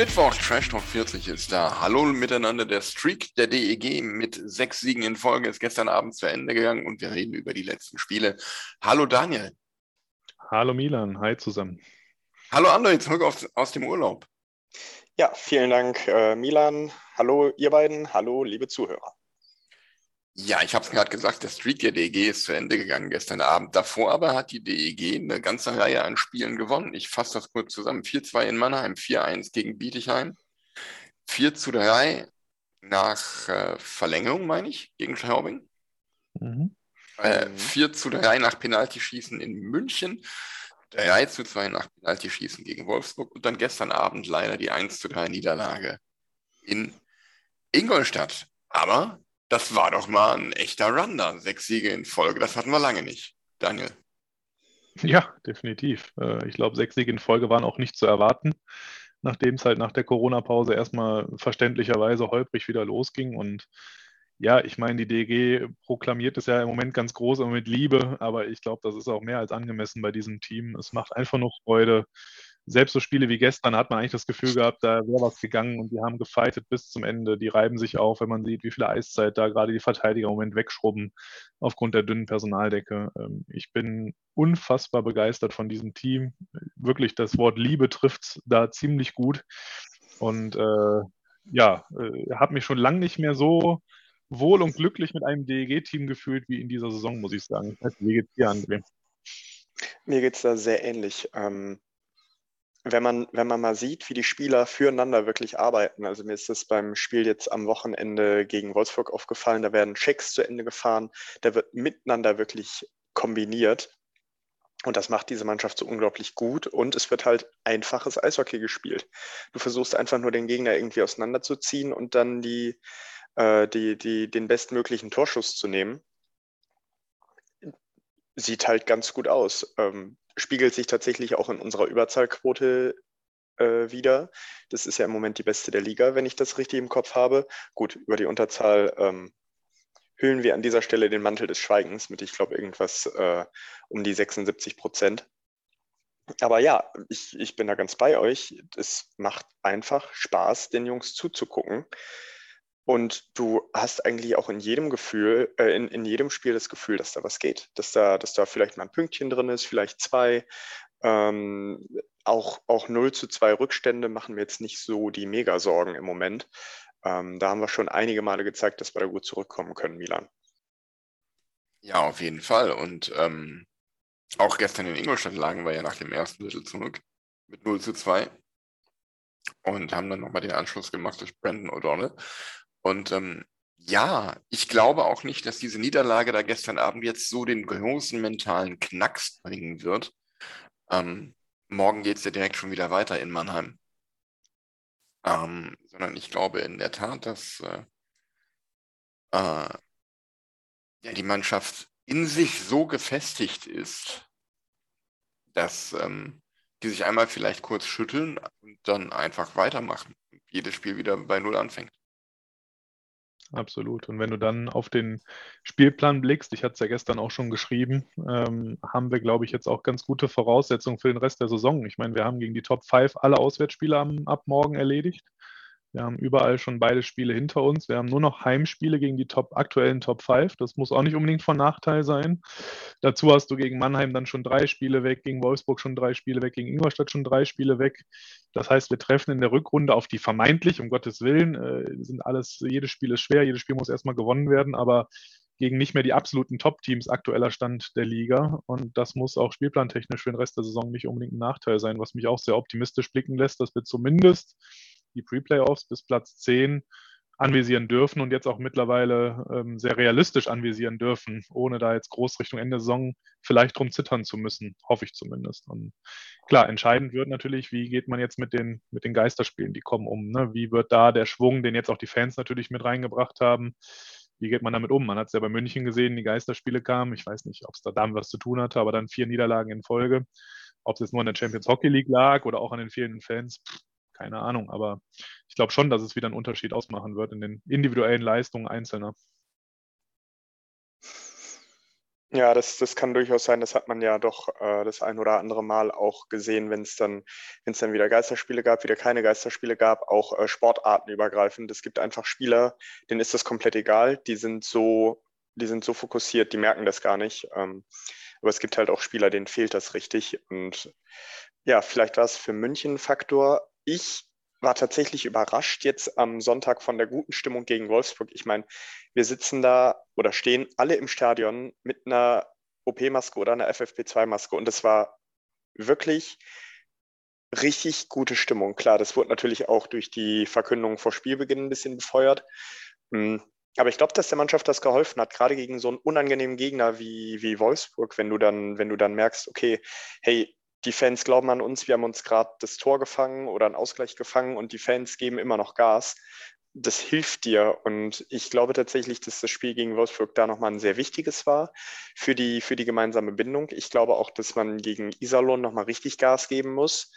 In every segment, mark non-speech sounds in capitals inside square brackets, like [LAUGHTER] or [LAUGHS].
Mittwoch, Trash Talk 40 ist da. Hallo miteinander, der Streak der DEG mit sechs Siegen in Folge ist gestern Abend zu Ende gegangen und wir reden über die letzten Spiele. Hallo Daniel. Hallo Milan, hi zusammen. Hallo André, zurück auf, aus dem Urlaub. Ja, vielen Dank, äh, Milan. Hallo, ihr beiden. Hallo, liebe Zuhörer. Ja, ich habe es gerade gesagt, der Streak der DEG ist zu Ende gegangen gestern Abend. Davor aber hat die DEG eine ganze Reihe an Spielen gewonnen. Ich fasse das kurz zusammen. 4-2 in Mannheim, 4-1 gegen Bietigheim, 4-3 nach äh, Verlängerung, meine ich, gegen Straubing. Mhm. Äh, 4-3 nach Penaltyschießen in München, 3-2 nach Penaltyschießen gegen Wolfsburg und dann gestern Abend leider die 1-3 Niederlage in Ingolstadt. Aber das war doch mal ein echter Run da. Sechs Siege in Folge, das hatten wir lange nicht. Daniel. Ja, definitiv. Äh, Ich glaube, sechs Siege in Folge waren auch nicht zu erwarten, nachdem es halt nach der Corona-Pause erstmal verständlicherweise holprig wieder losging. Und ja, ich meine, die DG proklamiert es ja im Moment ganz groß und mit Liebe, aber ich glaube, das ist auch mehr als angemessen bei diesem Team. Es macht einfach nur Freude. Selbst so Spiele wie gestern hat man eigentlich das Gefühl gehabt, da wäre was gegangen und die haben gefightet bis zum Ende. Die reiben sich auf, wenn man sieht, wie viel Eiszeit da gerade die Verteidiger im Moment wegschrubben aufgrund der dünnen Personaldecke. Ähm, Ich bin unfassbar begeistert von diesem Team. Wirklich, das Wort Liebe trifft da ziemlich gut. Und äh, ja, äh, habe mich schon lange nicht mehr so wohl und glücklich mit einem DEG-Team gefühlt wie in dieser Saison, muss ich sagen. Wie geht's dir, André? Mir geht es da sehr ähnlich. Ähm, wenn, man, wenn man mal sieht, wie die Spieler füreinander wirklich arbeiten, also mir ist das beim Spiel jetzt am Wochenende gegen Wolfsburg aufgefallen, da werden Checks zu Ende gefahren, da wird miteinander wirklich kombiniert. Und das macht diese Mannschaft so unglaublich gut. Und es wird halt einfaches Eishockey gespielt. Du versuchst einfach nur den Gegner irgendwie auseinanderzuziehen und dann die, äh, die, die, den bestmöglichen Torschuss zu nehmen. Sieht halt ganz gut aus. Ähm, spiegelt sich tatsächlich auch in unserer Überzahlquote äh, wieder. Das ist ja im Moment die beste der Liga, wenn ich das richtig im Kopf habe. Gut, über die Unterzahl ähm, hüllen wir an dieser Stelle den Mantel des Schweigens mit, ich glaube, irgendwas äh, um die 76 Prozent. Aber ja, ich, ich bin da ganz bei euch. Es macht einfach Spaß, den Jungs zuzugucken. Und du hast eigentlich auch in jedem Gefühl, äh, in, in jedem Spiel das Gefühl, dass da was geht. Dass da, dass da vielleicht mal ein Pünktchen drin ist, vielleicht zwei. Ähm, auch, auch 0 zu 2 Rückstände machen mir jetzt nicht so die Mega-Sorgen im Moment. Ähm, da haben wir schon einige Male gezeigt, dass wir da gut zurückkommen können, Milan. Ja, auf jeden Fall. Und ähm, auch gestern in Ingolstadt lagen wir ja nach dem ersten Drittel zurück mit 0 zu 2 und haben dann nochmal den Anschluss gemacht durch Brandon O'Donnell. Und ähm, ja, ich glaube auch nicht, dass diese Niederlage da gestern Abend jetzt so den großen mentalen Knacks bringen wird. Ähm, morgen geht es ja direkt schon wieder weiter in Mannheim. Ähm, sondern ich glaube in der Tat, dass äh, äh, ja, die Mannschaft in sich so gefestigt ist, dass ähm, die sich einmal vielleicht kurz schütteln und dann einfach weitermachen. Und jedes Spiel wieder bei Null anfängt. Absolut. Und wenn du dann auf den Spielplan blickst, ich hatte es ja gestern auch schon geschrieben, ähm, haben wir, glaube ich, jetzt auch ganz gute Voraussetzungen für den Rest der Saison. Ich meine, wir haben gegen die Top 5 alle Auswärtsspiele am, ab morgen erledigt. Wir haben überall schon beide Spiele hinter uns. Wir haben nur noch Heimspiele gegen die Top, aktuellen Top 5. Das muss auch nicht unbedingt von Nachteil sein. Dazu hast du gegen Mannheim dann schon drei Spiele weg, gegen Wolfsburg schon drei Spiele weg, gegen Ingolstadt schon drei Spiele weg. Das heißt, wir treffen in der Rückrunde auf die vermeintlich, um Gottes Willen, äh, sind alles, jedes Spiel ist schwer, jedes Spiel muss erstmal gewonnen werden, aber gegen nicht mehr die absoluten Top-Teams aktueller Stand der Liga. Und das muss auch spielplantechnisch für den Rest der Saison nicht unbedingt ein Nachteil sein, was mich auch sehr optimistisch blicken lässt, dass wir zumindest die Pre-Playoffs bis Platz 10 anvisieren dürfen und jetzt auch mittlerweile ähm, sehr realistisch anvisieren dürfen, ohne da jetzt groß Richtung Ende Saison vielleicht drum zittern zu müssen, hoffe ich zumindest. Und klar, entscheidend wird natürlich, wie geht man jetzt mit den, mit den Geisterspielen, die kommen um. Ne? Wie wird da der Schwung, den jetzt auch die Fans natürlich mit reingebracht haben, wie geht man damit um? Man hat es ja bei München gesehen, die Geisterspiele kamen. Ich weiß nicht, ob es da damit was zu tun hatte, aber dann vier Niederlagen in Folge. Ob es jetzt nur an der Champions Hockey League lag oder auch an den fehlenden Fans, keine Ahnung. Aber ich glaube schon, dass es wieder einen Unterschied ausmachen wird in den individuellen Leistungen Einzelner. Ja, das, das kann durchaus sein. Das hat man ja doch äh, das ein oder andere Mal auch gesehen, wenn es dann, wenn es dann wieder Geisterspiele gab, wieder keine Geisterspiele gab, auch äh, sportartenübergreifend. Es gibt einfach Spieler, denen ist das komplett egal. Die sind so, die sind so fokussiert, die merken das gar nicht. Ähm, aber es gibt halt auch Spieler, denen fehlt das richtig. Und ja, vielleicht war es für München Faktor. Ich war tatsächlich überrascht jetzt am Sonntag von der guten Stimmung gegen Wolfsburg. Ich meine, wir sitzen da oder stehen alle im Stadion mit einer OP-Maske oder einer FFP2-Maske und es war wirklich richtig gute Stimmung. Klar, das wurde natürlich auch durch die Verkündung vor Spielbeginn ein bisschen befeuert. Hm, aber ich glaube, dass der Mannschaft das geholfen hat, gerade gegen so einen unangenehmen Gegner wie, wie Wolfsburg, wenn du dann, wenn du dann merkst, okay, hey, die Fans glauben an uns, wir haben uns gerade das Tor gefangen oder einen Ausgleich gefangen und die Fans geben immer noch Gas. Das hilft dir und ich glaube tatsächlich, dass das Spiel gegen Wolfsburg da nochmal ein sehr wichtiges war für die, für die gemeinsame Bindung. Ich glaube auch, dass man gegen Iserlohn nochmal richtig Gas geben muss.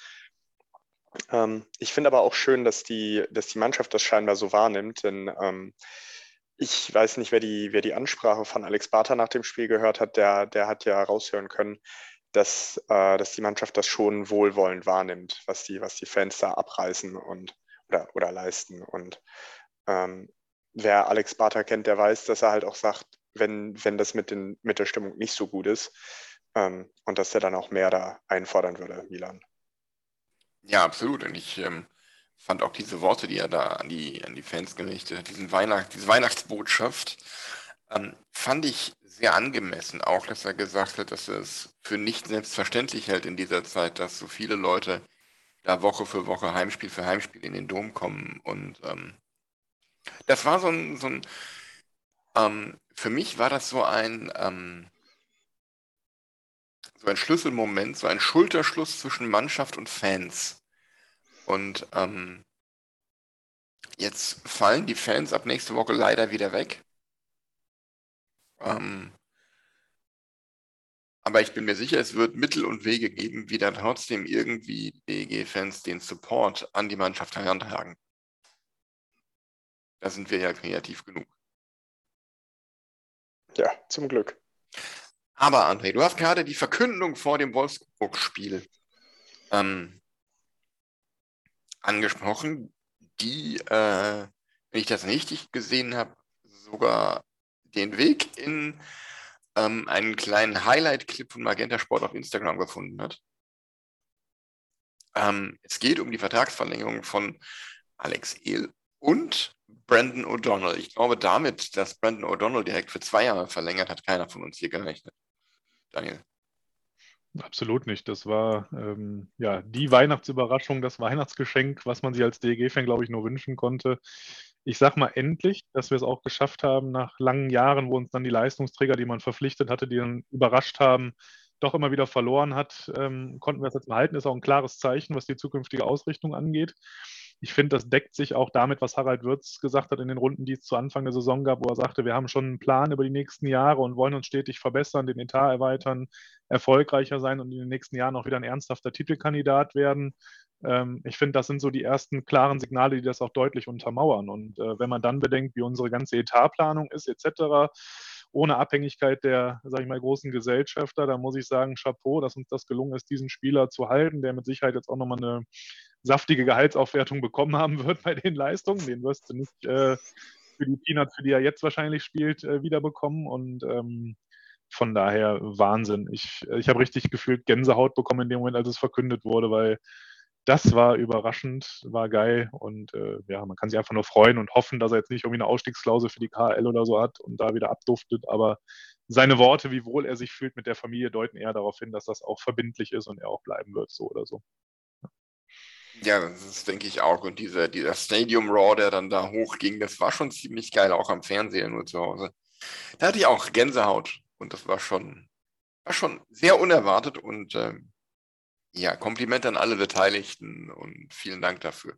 Ähm, ich finde aber auch schön, dass die, dass die Mannschaft das scheinbar so wahrnimmt, denn ähm, ich weiß nicht, wer die, wer die Ansprache von Alex Barter nach dem Spiel gehört hat, der, der hat ja raushören können, dass, äh, dass die Mannschaft das schon wohlwollend wahrnimmt, was die, was die Fans da abreißen und oder, oder leisten. Und ähm, wer Alex Barter kennt, der weiß, dass er halt auch sagt, wenn, wenn das mit, den, mit der Stimmung nicht so gut ist ähm, und dass er dann auch mehr da einfordern würde, Milan. Ja, absolut. Und ich ähm, fand auch diese Worte, die er da an die, an die Fans gerichtet hat, diesen Weihnacht, diese Weihnachtsbotschaft, ähm, fand ich sehr angemessen. Auch, dass er gesagt hat, dass er es für nicht selbstverständlich hält in dieser Zeit, dass so viele Leute da Woche für Woche Heimspiel für Heimspiel in den Dom kommen. Und ähm, das war so ein, so ein ähm, für mich war das so ein, ähm, so ein Schlüsselmoment, so ein Schulterschluss zwischen Mannschaft und Fans. Und ähm, jetzt fallen die Fans ab nächste Woche leider wieder weg. Ähm, aber ich bin mir sicher, es wird Mittel und Wege geben, wie dann trotzdem irgendwie DEG-Fans den Support an die Mannschaft herantragen. Da sind wir ja kreativ genug. Ja, zum Glück. Aber André, du hast gerade die Verkündung vor dem Wolfsburg-Spiel ähm, angesprochen, die, äh, wenn ich das richtig gesehen habe, sogar den Weg in ähm, einen kleinen Highlight-Clip von Magenta Sport auf Instagram gefunden hat. Ähm, es geht um die Vertragsverlängerung von Alex Ehl und Brandon O'Donnell. Ich glaube, damit, dass Brandon O'Donnell direkt für zwei Jahre verlängert, hat keiner von uns hier gerechnet. Daniel. Absolut nicht. Das war ähm, ja die Weihnachtsüberraschung, das Weihnachtsgeschenk, was man sich als DEG-Fan, glaube ich, nur wünschen konnte ich sag mal endlich, dass wir es auch geschafft haben, nach langen Jahren, wo uns dann die Leistungsträger, die man verpflichtet hatte, die dann überrascht haben, doch immer wieder verloren hat, ähm, konnten wir es jetzt behalten. Ist auch ein klares Zeichen, was die zukünftige Ausrichtung angeht. Ich finde, das deckt sich auch damit, was Harald Würz gesagt hat in den Runden, die es zu Anfang der Saison gab, wo er sagte, wir haben schon einen Plan über die nächsten Jahre und wollen uns stetig verbessern, den Etat erweitern, erfolgreicher sein und in den nächsten Jahren auch wieder ein ernsthafter Titelkandidat werden. Ähm, ich finde, das sind so die ersten klaren Signale, die das auch deutlich untermauern. Und äh, wenn man dann bedenkt, wie unsere ganze Etatplanung ist, etc., ohne Abhängigkeit der, sage ich mal, großen Gesellschafter, da muss ich sagen, Chapeau, dass uns das gelungen ist, diesen Spieler zu halten, der mit Sicherheit jetzt auch nochmal eine saftige Gehaltsaufwertung bekommen haben wird bei den Leistungen. Den wirst du nicht äh, für die Peanuts, für die er jetzt wahrscheinlich spielt, äh, wiederbekommen. Und ähm, von daher Wahnsinn. Ich, ich habe richtig gefühlt Gänsehaut bekommen in dem Moment, als es verkündet wurde, weil das war überraschend, war geil und äh, ja, man kann sich einfach nur freuen und hoffen, dass er jetzt nicht irgendwie eine Ausstiegsklausel für die KL oder so hat und da wieder abduftet, aber seine Worte, wie wohl er sich fühlt mit der Familie, deuten eher darauf hin, dass das auch verbindlich ist und er auch bleiben wird, so oder so. Ja, das ist, denke ich auch. Und dieser, dieser Stadium Raw, der dann da hochging, das war schon ziemlich geil, auch am Fernseher nur zu Hause. Da hatte ich auch Gänsehaut und das war schon, war schon sehr unerwartet und ähm, ja, Kompliment an alle Beteiligten und vielen Dank dafür.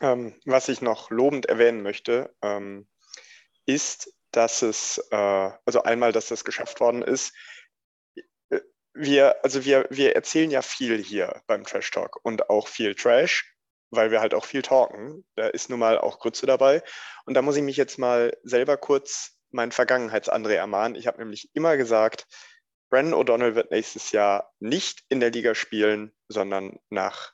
Ähm, was ich noch lobend erwähnen möchte, ähm, ist, dass es, äh, also einmal, dass das geschafft worden ist. Äh, wir, also wir, wir erzählen ja viel hier beim Trash Talk und auch viel Trash, weil wir halt auch viel talken. Da ist nun mal auch Grütze dabei. Und da muss ich mich jetzt mal selber kurz meinen Vergangenheits-André ermahnen. Ich habe nämlich immer gesagt, Brandon O'Donnell wird nächstes Jahr nicht in der Liga spielen, sondern nach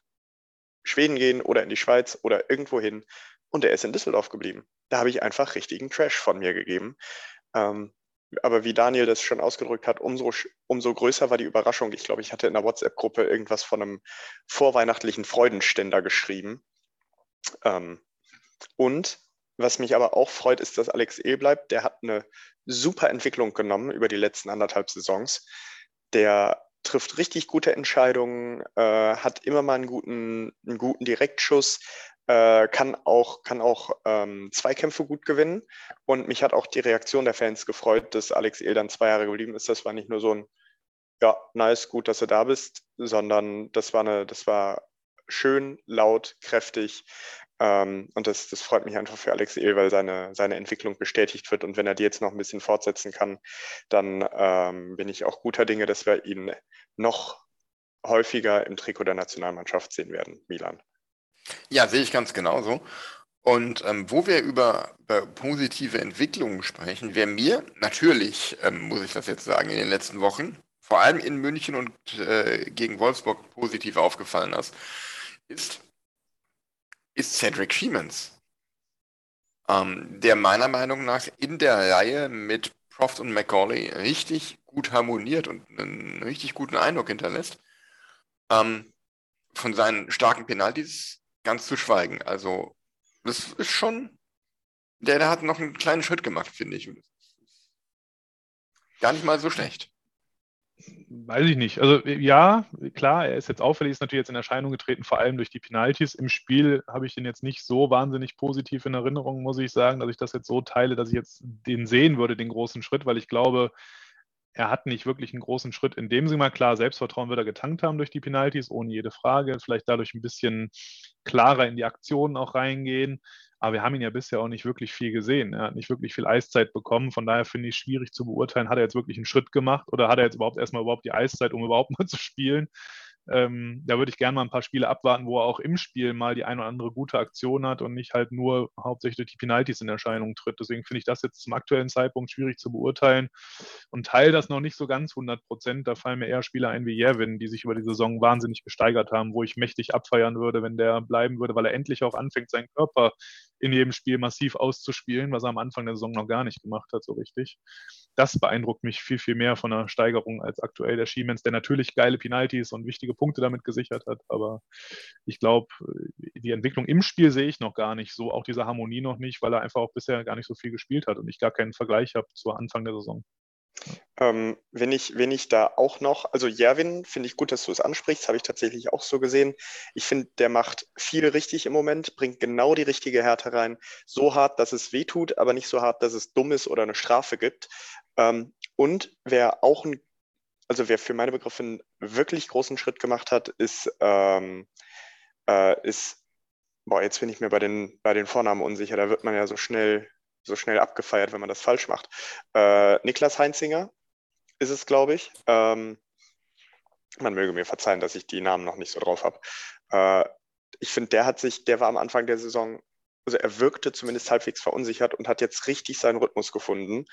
Schweden gehen oder in die Schweiz oder irgendwo hin. Und er ist in Düsseldorf geblieben. Da habe ich einfach richtigen Trash von mir gegeben. Ähm, aber wie Daniel das schon ausgedrückt hat, umso, umso größer war die Überraschung. Ich glaube, ich hatte in der WhatsApp-Gruppe irgendwas von einem vorweihnachtlichen Freudenständer geschrieben. Ähm, und was mich aber auch freut, ist, dass Alex E bleibt. Der hat eine super Entwicklung genommen über die letzten anderthalb Saisons. Der trifft richtig gute Entscheidungen, äh, hat immer mal einen guten, einen guten Direktschuss, äh, kann auch, kann auch ähm, Zweikämpfe gut gewinnen. Und mich hat auch die Reaktion der Fans gefreut, dass Alex El dann zwei Jahre geblieben ist. Das war nicht nur so ein, ja, nice, gut, dass du da bist, sondern das war eine, das war schön, laut, kräftig. Ähm, und das, das freut mich einfach für Alex El, weil seine, seine Entwicklung bestätigt wird. Und wenn er die jetzt noch ein bisschen fortsetzen kann, dann ähm, bin ich auch guter Dinge, dass wir ihn noch häufiger im Trikot der Nationalmannschaft sehen werden, Milan. Ja, sehe ich ganz genauso. Und ähm, wo wir über, über, positive Entwicklungen sprechen, wer mir natürlich, ähm, muss ich das jetzt sagen, in den letzten Wochen, vor allem in München und äh, gegen Wolfsburg positiv aufgefallen ist, ist, ist Cedric Siemens, ähm, der meiner Meinung nach in der Reihe mit Proft und McCauley richtig gut harmoniert und einen richtig guten Eindruck hinterlässt. Ähm, von seinen starken Penalties ganz zu schweigen. Also, das ist schon, der, der hat noch einen kleinen Schritt gemacht, finde ich. Gar nicht mal so schlecht. Weiß ich nicht. Also ja, klar, er ist jetzt auffällig, ist natürlich jetzt in Erscheinung getreten, vor allem durch die Penalties. Im Spiel habe ich den jetzt nicht so wahnsinnig positiv in Erinnerung, muss ich sagen, dass ich das jetzt so teile, dass ich jetzt den sehen würde, den großen Schritt, weil ich glaube, er hat nicht wirklich einen großen Schritt in dem Sinne mal klar, Selbstvertrauen wird er getankt haben durch die Penalties, ohne jede Frage, vielleicht dadurch ein bisschen klarer in die Aktionen auch reingehen. Aber wir haben ihn ja bisher auch nicht wirklich viel gesehen. Er hat nicht wirklich viel Eiszeit bekommen. Von daher finde ich es schwierig zu beurteilen, hat er jetzt wirklich einen Schritt gemacht oder hat er jetzt überhaupt erstmal überhaupt die Eiszeit, um überhaupt [LAUGHS] mal zu spielen. Ähm, da würde ich gerne mal ein paar Spiele abwarten, wo er auch im Spiel mal die eine oder andere gute Aktion hat und nicht halt nur hauptsächlich durch die Penalties in Erscheinung tritt. Deswegen finde ich das jetzt zum aktuellen Zeitpunkt schwierig zu beurteilen und teile das noch nicht so ganz 100 Prozent. Da fallen mir eher Spieler ein wie Jervin, die sich über die Saison wahnsinnig gesteigert haben, wo ich mächtig abfeiern würde, wenn der bleiben würde, weil er endlich auch anfängt, seinen Körper in jedem Spiel massiv auszuspielen, was er am Anfang der Saison noch gar nicht gemacht hat, so richtig. Das beeindruckt mich viel, viel mehr von der Steigerung als aktuell der Schiemens, der natürlich geile Penalties und wichtige Punkte damit gesichert hat. Aber ich glaube, die Entwicklung im Spiel sehe ich noch gar nicht so, auch diese Harmonie noch nicht, weil er einfach auch bisher gar nicht so viel gespielt hat und ich gar keinen Vergleich habe zu Anfang der Saison. Ähm, wenn, ich, wenn ich da auch noch, also Jerwin, finde ich gut, dass du es ansprichst, habe ich tatsächlich auch so gesehen. Ich finde, der macht viel richtig im Moment, bringt genau die richtige Härte rein. So hart, dass es weh tut, aber nicht so hart, dass es dumm ist oder eine Strafe gibt. Ähm, und wer auch ein, also wer für meine Begriffe einen wirklich großen Schritt gemacht hat, ist, ähm, äh, ist boah, jetzt bin ich mir bei den, bei den Vornamen unsicher, da wird man ja so schnell so schnell abgefeiert, wenn man das falsch macht. Äh, Niklas Heinzinger ist es, glaube ich. Ähm, man möge mir verzeihen, dass ich die Namen noch nicht so drauf habe. Äh, ich finde, der hat sich, der war am Anfang der Saison, also er wirkte zumindest halbwegs verunsichert und hat jetzt richtig seinen Rhythmus gefunden.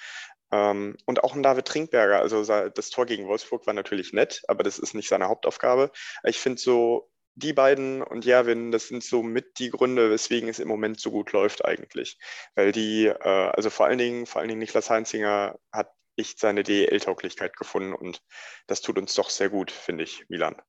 Ähm, und auch ein David Trinkberger, also das Tor gegen Wolfsburg war natürlich nett, aber das ist nicht seine Hauptaufgabe. Ich finde so, die beiden und Jerwin, das sind so mit die Gründe, weswegen es im Moment so gut läuft eigentlich. Weil die, äh, also vor allen Dingen, vor allen Dingen Niklas Heinzinger hat echt seine DL-Tauglichkeit gefunden und das tut uns doch sehr gut, finde ich, Milan.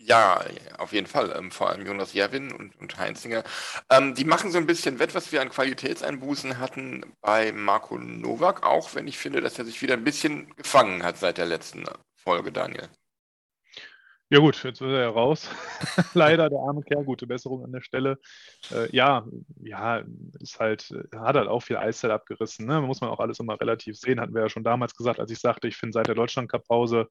Ja, auf jeden Fall. Ähm, vor allem Jonas Jerwin und, und Heinzinger. Ähm, die machen so ein bisschen wett, was wir an Qualitätseinbußen hatten bei Marco Nowak, auch wenn ich finde, dass er sich wieder ein bisschen gefangen hat seit der letzten Folge, Daniel. Ja gut, jetzt wird er ja raus. [LAUGHS] Leider, der arme Kerl, gute Besserung an der Stelle. Äh, ja, ja, ist halt, hat halt auch viel Eiszeit abgerissen. Ne? Muss man auch alles immer relativ sehen, hatten wir ja schon damals gesagt, als ich sagte, ich finde seit der Deutschland-Cup-Pause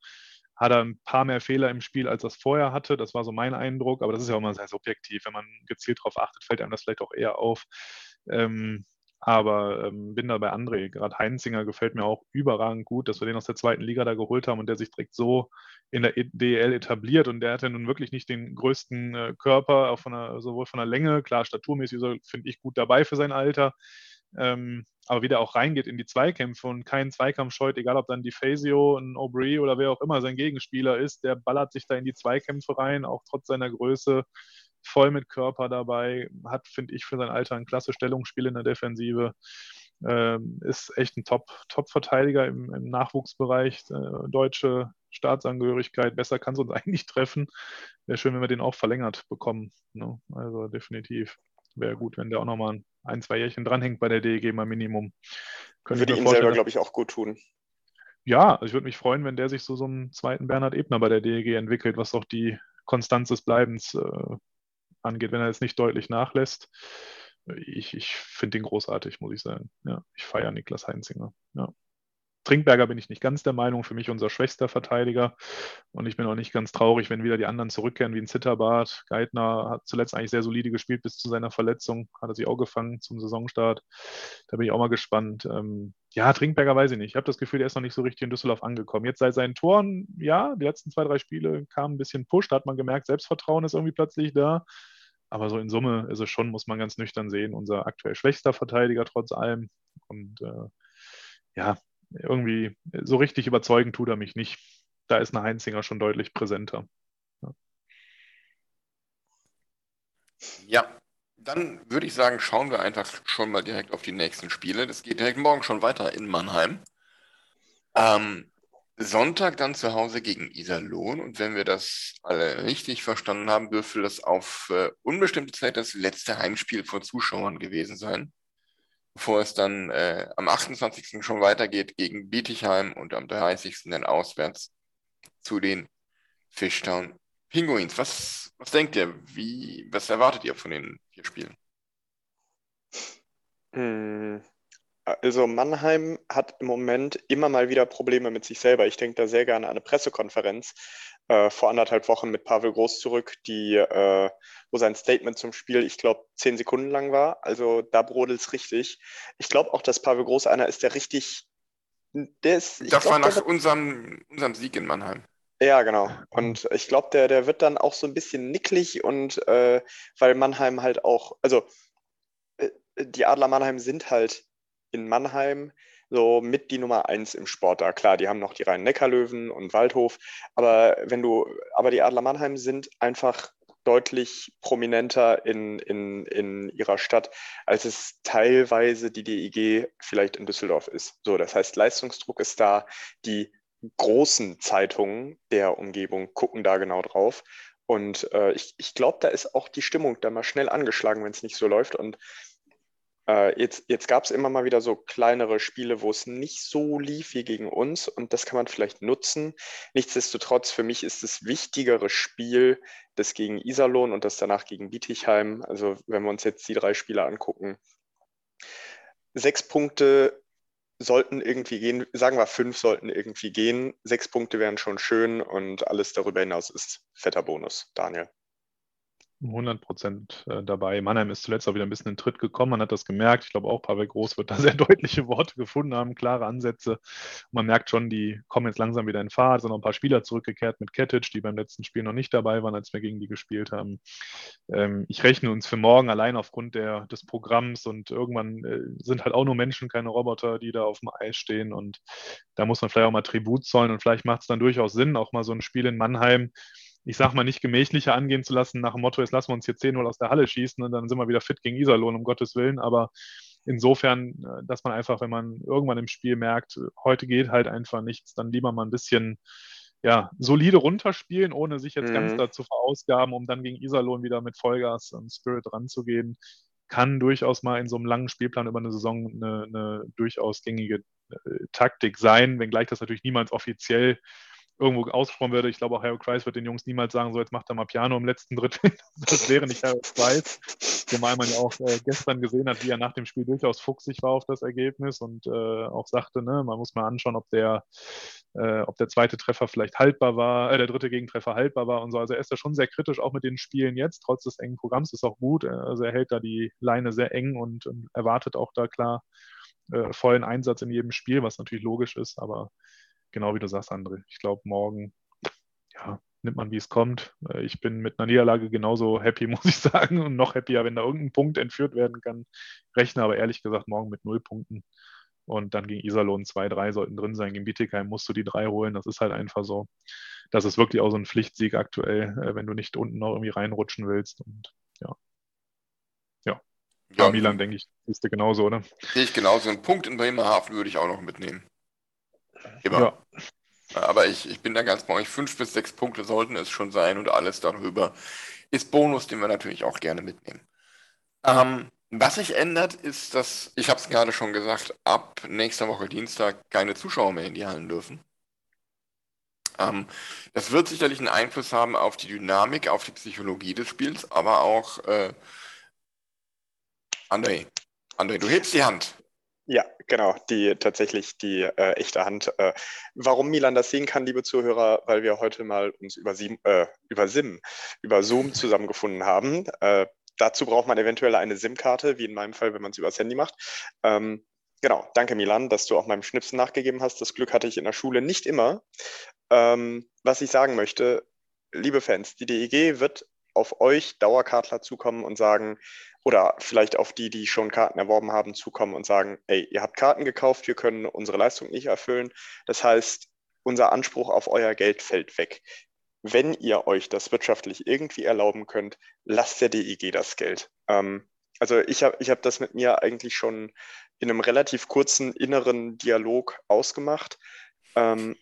hat er ein paar mehr Fehler im Spiel, als er es vorher hatte. Das war so mein Eindruck, aber das ist ja auch immer sehr subjektiv. Wenn man gezielt darauf achtet, fällt einem das vielleicht auch eher auf. Ähm, aber ähm, bin da bei André. Gerade Heinzinger gefällt mir auch überragend gut, dass wir den aus der zweiten Liga da geholt haben und der sich direkt so in der DL etabliert. Und der hat ja nun wirklich nicht den größten äh, Körper, auch von der, sowohl von der Länge, klar, staturmäßig finde ich gut dabei für sein Alter. Ähm, aber wie der auch reingeht in die Zweikämpfe und keinen Zweikampf scheut, egal ob dann die Phasio, ein Aubry oder wer auch immer sein Gegenspieler ist, der ballert sich da in die Zweikämpfe rein, auch trotz seiner Größe voll mit Körper dabei, hat, finde ich, für sein Alter ein klasse Stellungsspiel in der Defensive. Ähm, ist echt ein Top-Verteidiger Top im, im, Nachwuchsbereich. Äh, deutsche Staatsangehörigkeit, besser kann es uns [LAUGHS] eigentlich treffen. Wäre schön, wenn wir den auch verlängert bekommen. Ne? Also definitiv. Wäre gut, wenn der auch nochmal ein, zwei Jährchen dranhängt bei der DEG mal Minimum. Könnte Würde ihm selber, glaube ich, auch gut tun. Ja, also ich würde mich freuen, wenn der sich so so einen zweiten Bernhard Ebner bei der DEG entwickelt, was doch die Konstanz des Bleibens äh, angeht, wenn er jetzt nicht deutlich nachlässt. Ich, ich finde ihn großartig, muss ich sagen. Ja, ich feiere Niklas Heinzinger. Ja. Trinkberger bin ich nicht ganz der Meinung, für mich unser schwächster Verteidiger. Und ich bin auch nicht ganz traurig, wenn wieder die anderen zurückkehren, wie ein Zitterbart. Geithner hat zuletzt eigentlich sehr solide gespielt bis zu seiner Verletzung. Hat er sich auch gefangen zum Saisonstart. Da bin ich auch mal gespannt. Ähm, ja, Trinkberger weiß ich nicht. Ich habe das Gefühl, der ist noch nicht so richtig in Düsseldorf angekommen. Jetzt seit seinen Toren, ja, die letzten zwei, drei Spiele kamen ein bisschen Push. Da hat man gemerkt, Selbstvertrauen ist irgendwie plötzlich da. Aber so in Summe ist es schon, muss man ganz nüchtern sehen, unser aktuell schwächster Verteidiger trotz allem. Und äh, ja, irgendwie so richtig überzeugend tut er mich nicht. Da ist eine Heinzinger schon deutlich präsenter. Ja. ja, dann würde ich sagen, schauen wir einfach schon mal direkt auf die nächsten Spiele. Das geht direkt morgen schon weiter in Mannheim. Ähm, Sonntag dann zu Hause gegen Iserlohn und wenn wir das alle richtig verstanden haben, dürfte das auf äh, unbestimmte Zeit das letzte Heimspiel vor Zuschauern gewesen sein, bevor es dann äh, am 28. schon weitergeht gegen Bietigheim und am 30. dann auswärts zu den Fishtown Pinguins. Was, was denkt ihr? Wie, was erwartet ihr von den vier Spielen? Hm. Also Mannheim hat im Moment immer mal wieder Probleme mit sich selber. Ich denke da sehr gerne an eine Pressekonferenz äh, vor anderthalb Wochen mit Pavel Groß zurück, die, äh, wo sein Statement zum Spiel, ich glaube, zehn Sekunden lang war. Also da brodelt es richtig. Ich glaube auch, dass Pavel Groß einer ist, der richtig. Der ist, das glaub, war nach unserem, unserem Sieg in Mannheim. Ja, genau. Und ich glaube, der, der wird dann auch so ein bisschen nicklig und äh, weil Mannheim halt auch, also äh, die Adler Mannheim sind halt in Mannheim so mit die Nummer eins im Sport da. Klar, die haben noch die Rhein-Neckar-Löwen und Waldhof, aber wenn du, aber die Adler Mannheim sind einfach deutlich prominenter in, in, in ihrer Stadt, als es teilweise die DIG vielleicht in Düsseldorf ist. So, das heißt, Leistungsdruck ist da, die großen Zeitungen der Umgebung gucken da genau drauf. Und äh, ich, ich glaube, da ist auch die Stimmung da mal schnell angeschlagen, wenn es nicht so läuft. Und äh, jetzt jetzt gab es immer mal wieder so kleinere Spiele, wo es nicht so lief wie gegen uns und das kann man vielleicht nutzen. Nichtsdestotrotz, für mich ist das wichtigere Spiel das gegen Iserlohn und das danach gegen Bietigheim. Also wenn wir uns jetzt die drei Spiele angucken. Sechs Punkte sollten irgendwie gehen, sagen wir fünf sollten irgendwie gehen. Sechs Punkte wären schon schön und alles darüber hinaus ist fetter Bonus. Daniel. 100 Prozent äh, dabei. Mannheim ist zuletzt auch wieder ein bisschen in Tritt gekommen. Man hat das gemerkt. Ich glaube auch, Pavel Groß wird da sehr deutliche Worte gefunden haben, klare Ansätze. Man merkt schon, die kommen jetzt langsam wieder in Fahrt. Es sind noch ein paar Spieler zurückgekehrt mit Kettich, die beim letzten Spiel noch nicht dabei waren, als wir gegen die gespielt haben. Ähm, ich rechne uns für morgen allein aufgrund der, des Programms und irgendwann äh, sind halt auch nur Menschen, keine Roboter, die da auf dem Eis stehen. Und da muss man vielleicht auch mal Tribut zollen und vielleicht macht es dann durchaus Sinn, auch mal so ein Spiel in Mannheim ich sag mal, nicht gemächlicher angehen zu lassen, nach dem Motto, jetzt lassen wir uns hier 10-0 aus der Halle schießen und dann sind wir wieder fit gegen Iserlohn, um Gottes Willen. Aber insofern, äh, dass man einfach, wenn man irgendwann im Spiel merkt, heute geht halt einfach nichts, dann lieber mal ein bisschen ja, solide runterspielen, ohne sich jetzt mhm. ganz dazu verausgaben, um dann gegen Iserlohn wieder mit Vollgas und Spirit ranzugehen, kann durchaus mal in so einem langen Spielplan über eine Saison eine, eine durchaus gängige äh, Taktik sein, wenngleich das natürlich niemals offiziell irgendwo ausgesprochen würde. Ich glaube, auch Harry Kreis wird den Jungs niemals sagen, so jetzt macht er mal Piano im letzten Drittel. [LAUGHS] das wäre nicht Harry Kreis. Zumal man ja auch äh, gestern gesehen hat, wie er nach dem Spiel durchaus fuchsig war auf das Ergebnis und äh, auch sagte, ne, man muss mal anschauen, ob der, äh, ob der zweite Treffer vielleicht haltbar war, äh, der dritte Gegentreffer haltbar war und so. Also er ist da schon sehr kritisch, auch mit den Spielen jetzt, trotz des engen Programms ist auch gut. Also er hält da die Leine sehr eng und, und erwartet auch da klar äh, vollen Einsatz in jedem Spiel, was natürlich logisch ist, aber genau wie du sagst, André. Ich glaube, morgen ja, nimmt man, wie es kommt. Äh, ich bin mit einer Niederlage genauso happy, [LAUGHS] muss ich sagen, und noch happier, wenn da irgendein Punkt entführt werden kann. Rechne aber ehrlich gesagt morgen mit null Punkten. Und dann gegen Iserlohn zwei, drei sollten drin sein. Gegen Bietigheim musst du die drei holen. Das ist halt einfach so. Das ist wirklich auch so ein Pflichtsieg aktuell, äh, wenn du nicht unten noch irgendwie reinrutschen willst. Und ja. Ja. ja Milan, denke ich, ist du genauso, oder? Sehe ich genauso. Einen Punkt in Bremerhaven würde ich auch noch mitnehmen. Immer. Ja. Aber ich, ich bin da ganz bei euch. Fünf bis sechs Punkte sollten es schon sein und alles darüber ist Bonus, den wir natürlich auch gerne mitnehmen. Ähm, was sich ändert, ist, dass, ich habe es gerade schon gesagt, ab nächster Woche Dienstag keine Zuschauer mehr in die Hallen dürfen. Ähm, das wird sicherlich einen Einfluss haben auf die Dynamik, auf die Psychologie des Spiels, aber auch äh, André. André, du hebst die Hand. Ja, genau, die tatsächlich die äh, echte Hand. Äh, warum Milan das sehen kann, liebe Zuhörer, weil wir heute mal uns über, Sim, äh, über Sim, über Zoom zusammengefunden haben. Äh, dazu braucht man eventuell eine SIM-Karte, wie in meinem Fall, wenn man es übers Handy macht. Ähm, genau, danke Milan, dass du auch meinem Schnipsen nachgegeben hast. Das Glück hatte ich in der Schule nicht immer. Ähm, was ich sagen möchte, liebe Fans, die DEG wird auf euch Dauerkartler zukommen und sagen, oder vielleicht auf die, die schon Karten erworben haben, zukommen und sagen, ey, ihr habt Karten gekauft, wir können unsere Leistung nicht erfüllen. Das heißt, unser Anspruch auf euer Geld fällt weg. Wenn ihr euch das wirtschaftlich irgendwie erlauben könnt, lasst der DEG das Geld. Ähm, also ich habe ich hab das mit mir eigentlich schon in einem relativ kurzen inneren Dialog ausgemacht. Ähm,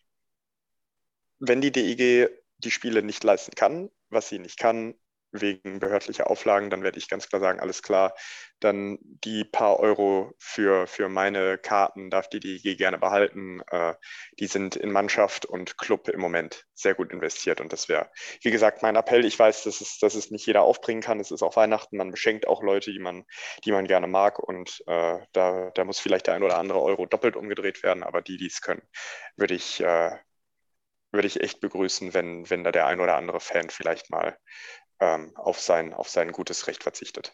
wenn die DEG die Spiele nicht leisten kann, was sie nicht kann, wegen behördlicher Auflagen, dann werde ich ganz klar sagen, alles klar, dann die paar Euro für, für meine Karten darf die DEG gerne behalten. Äh, die sind in Mannschaft und Club im Moment sehr gut investiert und das wäre, wie gesagt, mein Appell. Ich weiß, dass es, dass es nicht jeder aufbringen kann. Es ist auch Weihnachten, man beschenkt auch Leute, die man, die man gerne mag und äh, da, da muss vielleicht der ein oder andere Euro doppelt umgedreht werden, aber die, die es können, würde ich, äh, würde ich echt begrüßen, wenn, wenn da der ein oder andere Fan vielleicht mal ähm, auf, sein, auf sein gutes Recht verzichtet.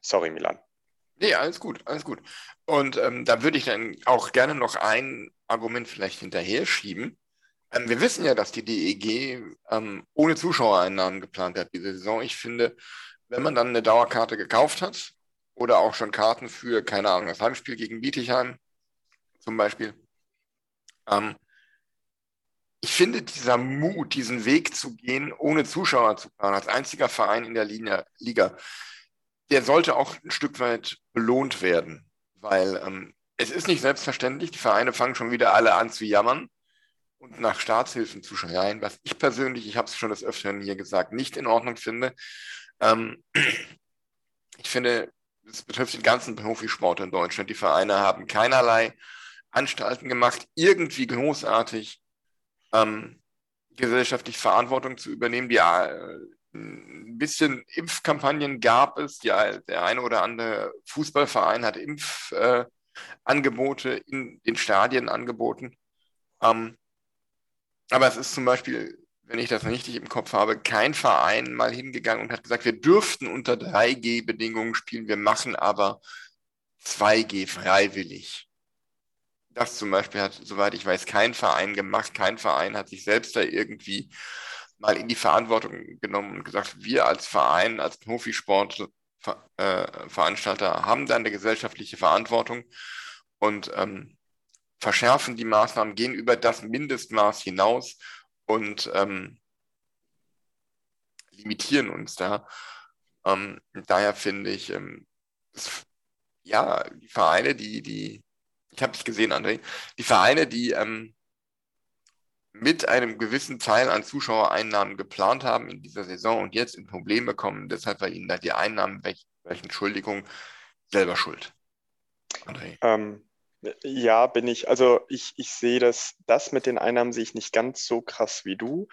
Sorry, Milan. Nee, alles gut, alles gut. Und ähm, da würde ich dann auch gerne noch ein Argument vielleicht hinterher schieben. Ähm, wir wissen ja, dass die DEG ähm, ohne Zuschauereinnahmen geplant hat diese Saison. Ich finde, wenn man dann eine Dauerkarte gekauft hat oder auch schon Karten für, keine Ahnung, das Heimspiel gegen Bietigheim zum Beispiel, ähm, ich finde, dieser Mut, diesen Weg zu gehen, ohne Zuschauer zu planen, als einziger Verein in der Liga, der sollte auch ein Stück weit belohnt werden, weil ähm, es ist nicht selbstverständlich, die Vereine fangen schon wieder alle an zu jammern und nach Staatshilfen zu schreien, was ich persönlich, ich habe es schon des Öfteren hier gesagt, nicht in Ordnung finde. Ähm, [CLEARS THROAT] ich finde, es betrifft den ganzen Profisport in Deutschland. Die Vereine haben keinerlei Anstalten gemacht, irgendwie großartig ähm, gesellschaftlich Verantwortung zu übernehmen. Die, äh, ein bisschen Impfkampagnen gab es. Ja, der eine oder andere Fußballverein hat Impfangebote äh, in den Stadien angeboten. Ähm, aber es ist zum Beispiel, wenn ich das richtig im Kopf habe, kein Verein mal hingegangen und hat gesagt, wir dürften unter 3G-Bedingungen spielen, wir machen aber 2G freiwillig. Das zum Beispiel hat, soweit ich weiß, kein Verein gemacht. Kein Verein hat sich selbst da irgendwie mal in die Verantwortung genommen und gesagt, wir als Verein, als Profisportveranstalter äh, haben da eine gesellschaftliche Verantwortung und ähm, verschärfen die Maßnahmen, gehen über das Mindestmaß hinaus und ähm, limitieren uns da. Ähm, daher finde ich, ähm, ja, die Vereine, die, die ich habe dich gesehen, André, die Vereine, die ähm, mit einem gewissen Teil an Zuschauereinnahmen geplant haben in dieser Saison und jetzt in Probleme kommen, deshalb weil ihnen da die Einnahmen weg, welchen Entschuldigung, selber schuld. Ähm, Ja, bin ich. Also ich, ich sehe das, das mit den Einnahmen sehe ich nicht ganz so krass wie du.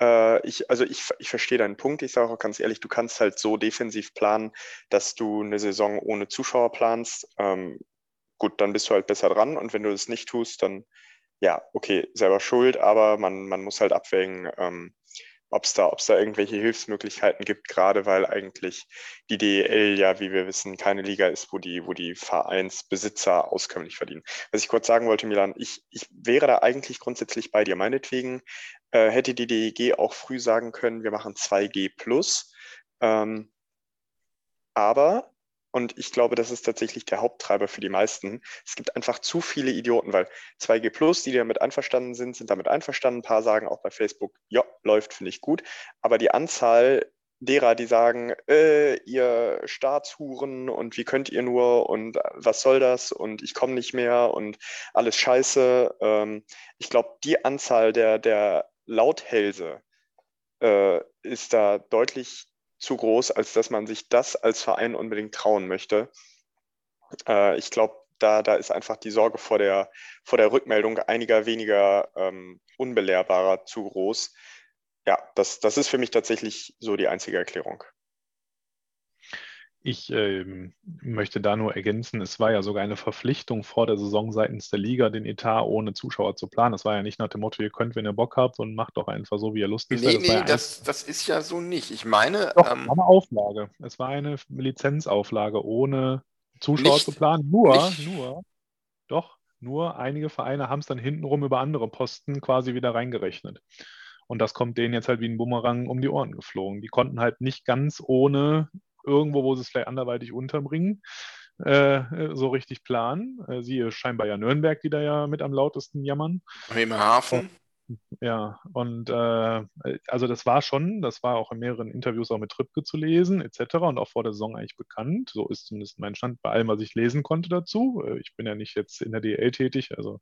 Äh, ich, also ich, ich verstehe deinen Punkt. Ich sage auch ganz ehrlich, du kannst halt so defensiv planen, dass du eine Saison ohne Zuschauer planst. Ähm, gut, dann bist du halt besser dran. Und wenn du das nicht tust, dann ja, okay, selber schuld, aber man, man muss halt abwägen, ähm, ob es da, da irgendwelche Hilfsmöglichkeiten gibt, gerade weil eigentlich die DEL ja, wie wir wissen, keine Liga ist, wo die, wo die Vereinsbesitzer auskömmlich verdienen. Was ich kurz sagen wollte, Milan, ich, ich wäre da eigentlich grundsätzlich bei dir. Meinetwegen äh, hätte die DEG auch früh sagen können, wir machen 2G plus. Ähm, aber und ich glaube, das ist tatsächlich der Haupttreiber für die meisten. Es gibt einfach zu viele Idioten, weil 2G Plus, die damit einverstanden sind, sind damit einverstanden. Ein paar sagen auch bei Facebook, ja, läuft, finde ich gut. Aber die Anzahl derer, die sagen, äh, ihr Staatshuren und wie könnt ihr nur und was soll das und ich komme nicht mehr und alles scheiße. Ähm, ich glaube, die Anzahl der, der Lauthälse äh, ist da deutlich zu groß, als dass man sich das als Verein unbedingt trauen möchte. Äh, ich glaube, da, da ist einfach die Sorge vor der, vor der Rückmeldung einiger weniger ähm, unbelehrbarer zu groß. Ja, das, das ist für mich tatsächlich so die einzige Erklärung. Ich ähm, möchte da nur ergänzen, es war ja sogar eine Verpflichtung vor der Saison seitens der Liga, den Etat ohne Zuschauer zu planen. Es war ja nicht nach dem Motto, ihr könnt, wenn ihr Bock habt und macht doch einfach so, wie ihr lustig nee, seid. Nee, nee, ja das, das ist ja so nicht. Ich meine. Doch, ähm, war eine Auflage. Es war eine Lizenzauflage ohne Zuschauer nicht, zu planen. Nur, nicht. nur, doch, nur einige Vereine haben es dann hintenrum über andere Posten quasi wieder reingerechnet. Und das kommt denen jetzt halt wie ein Bumerang um die Ohren geflogen. Die konnten halt nicht ganz ohne irgendwo, wo sie es vielleicht anderweitig unterbringen, äh, so richtig planen. Äh, siehe scheinbar ja Nürnberg, die da ja mit am lautesten jammern. Bremerhaven. Ja, und äh, also das war schon, das war auch in mehreren Interviews auch mit Trippke zu lesen, etc. und auch vor der Saison eigentlich bekannt. So ist zumindest mein Stand bei allem, was ich lesen konnte dazu. Äh, ich bin ja nicht jetzt in der DL tätig, also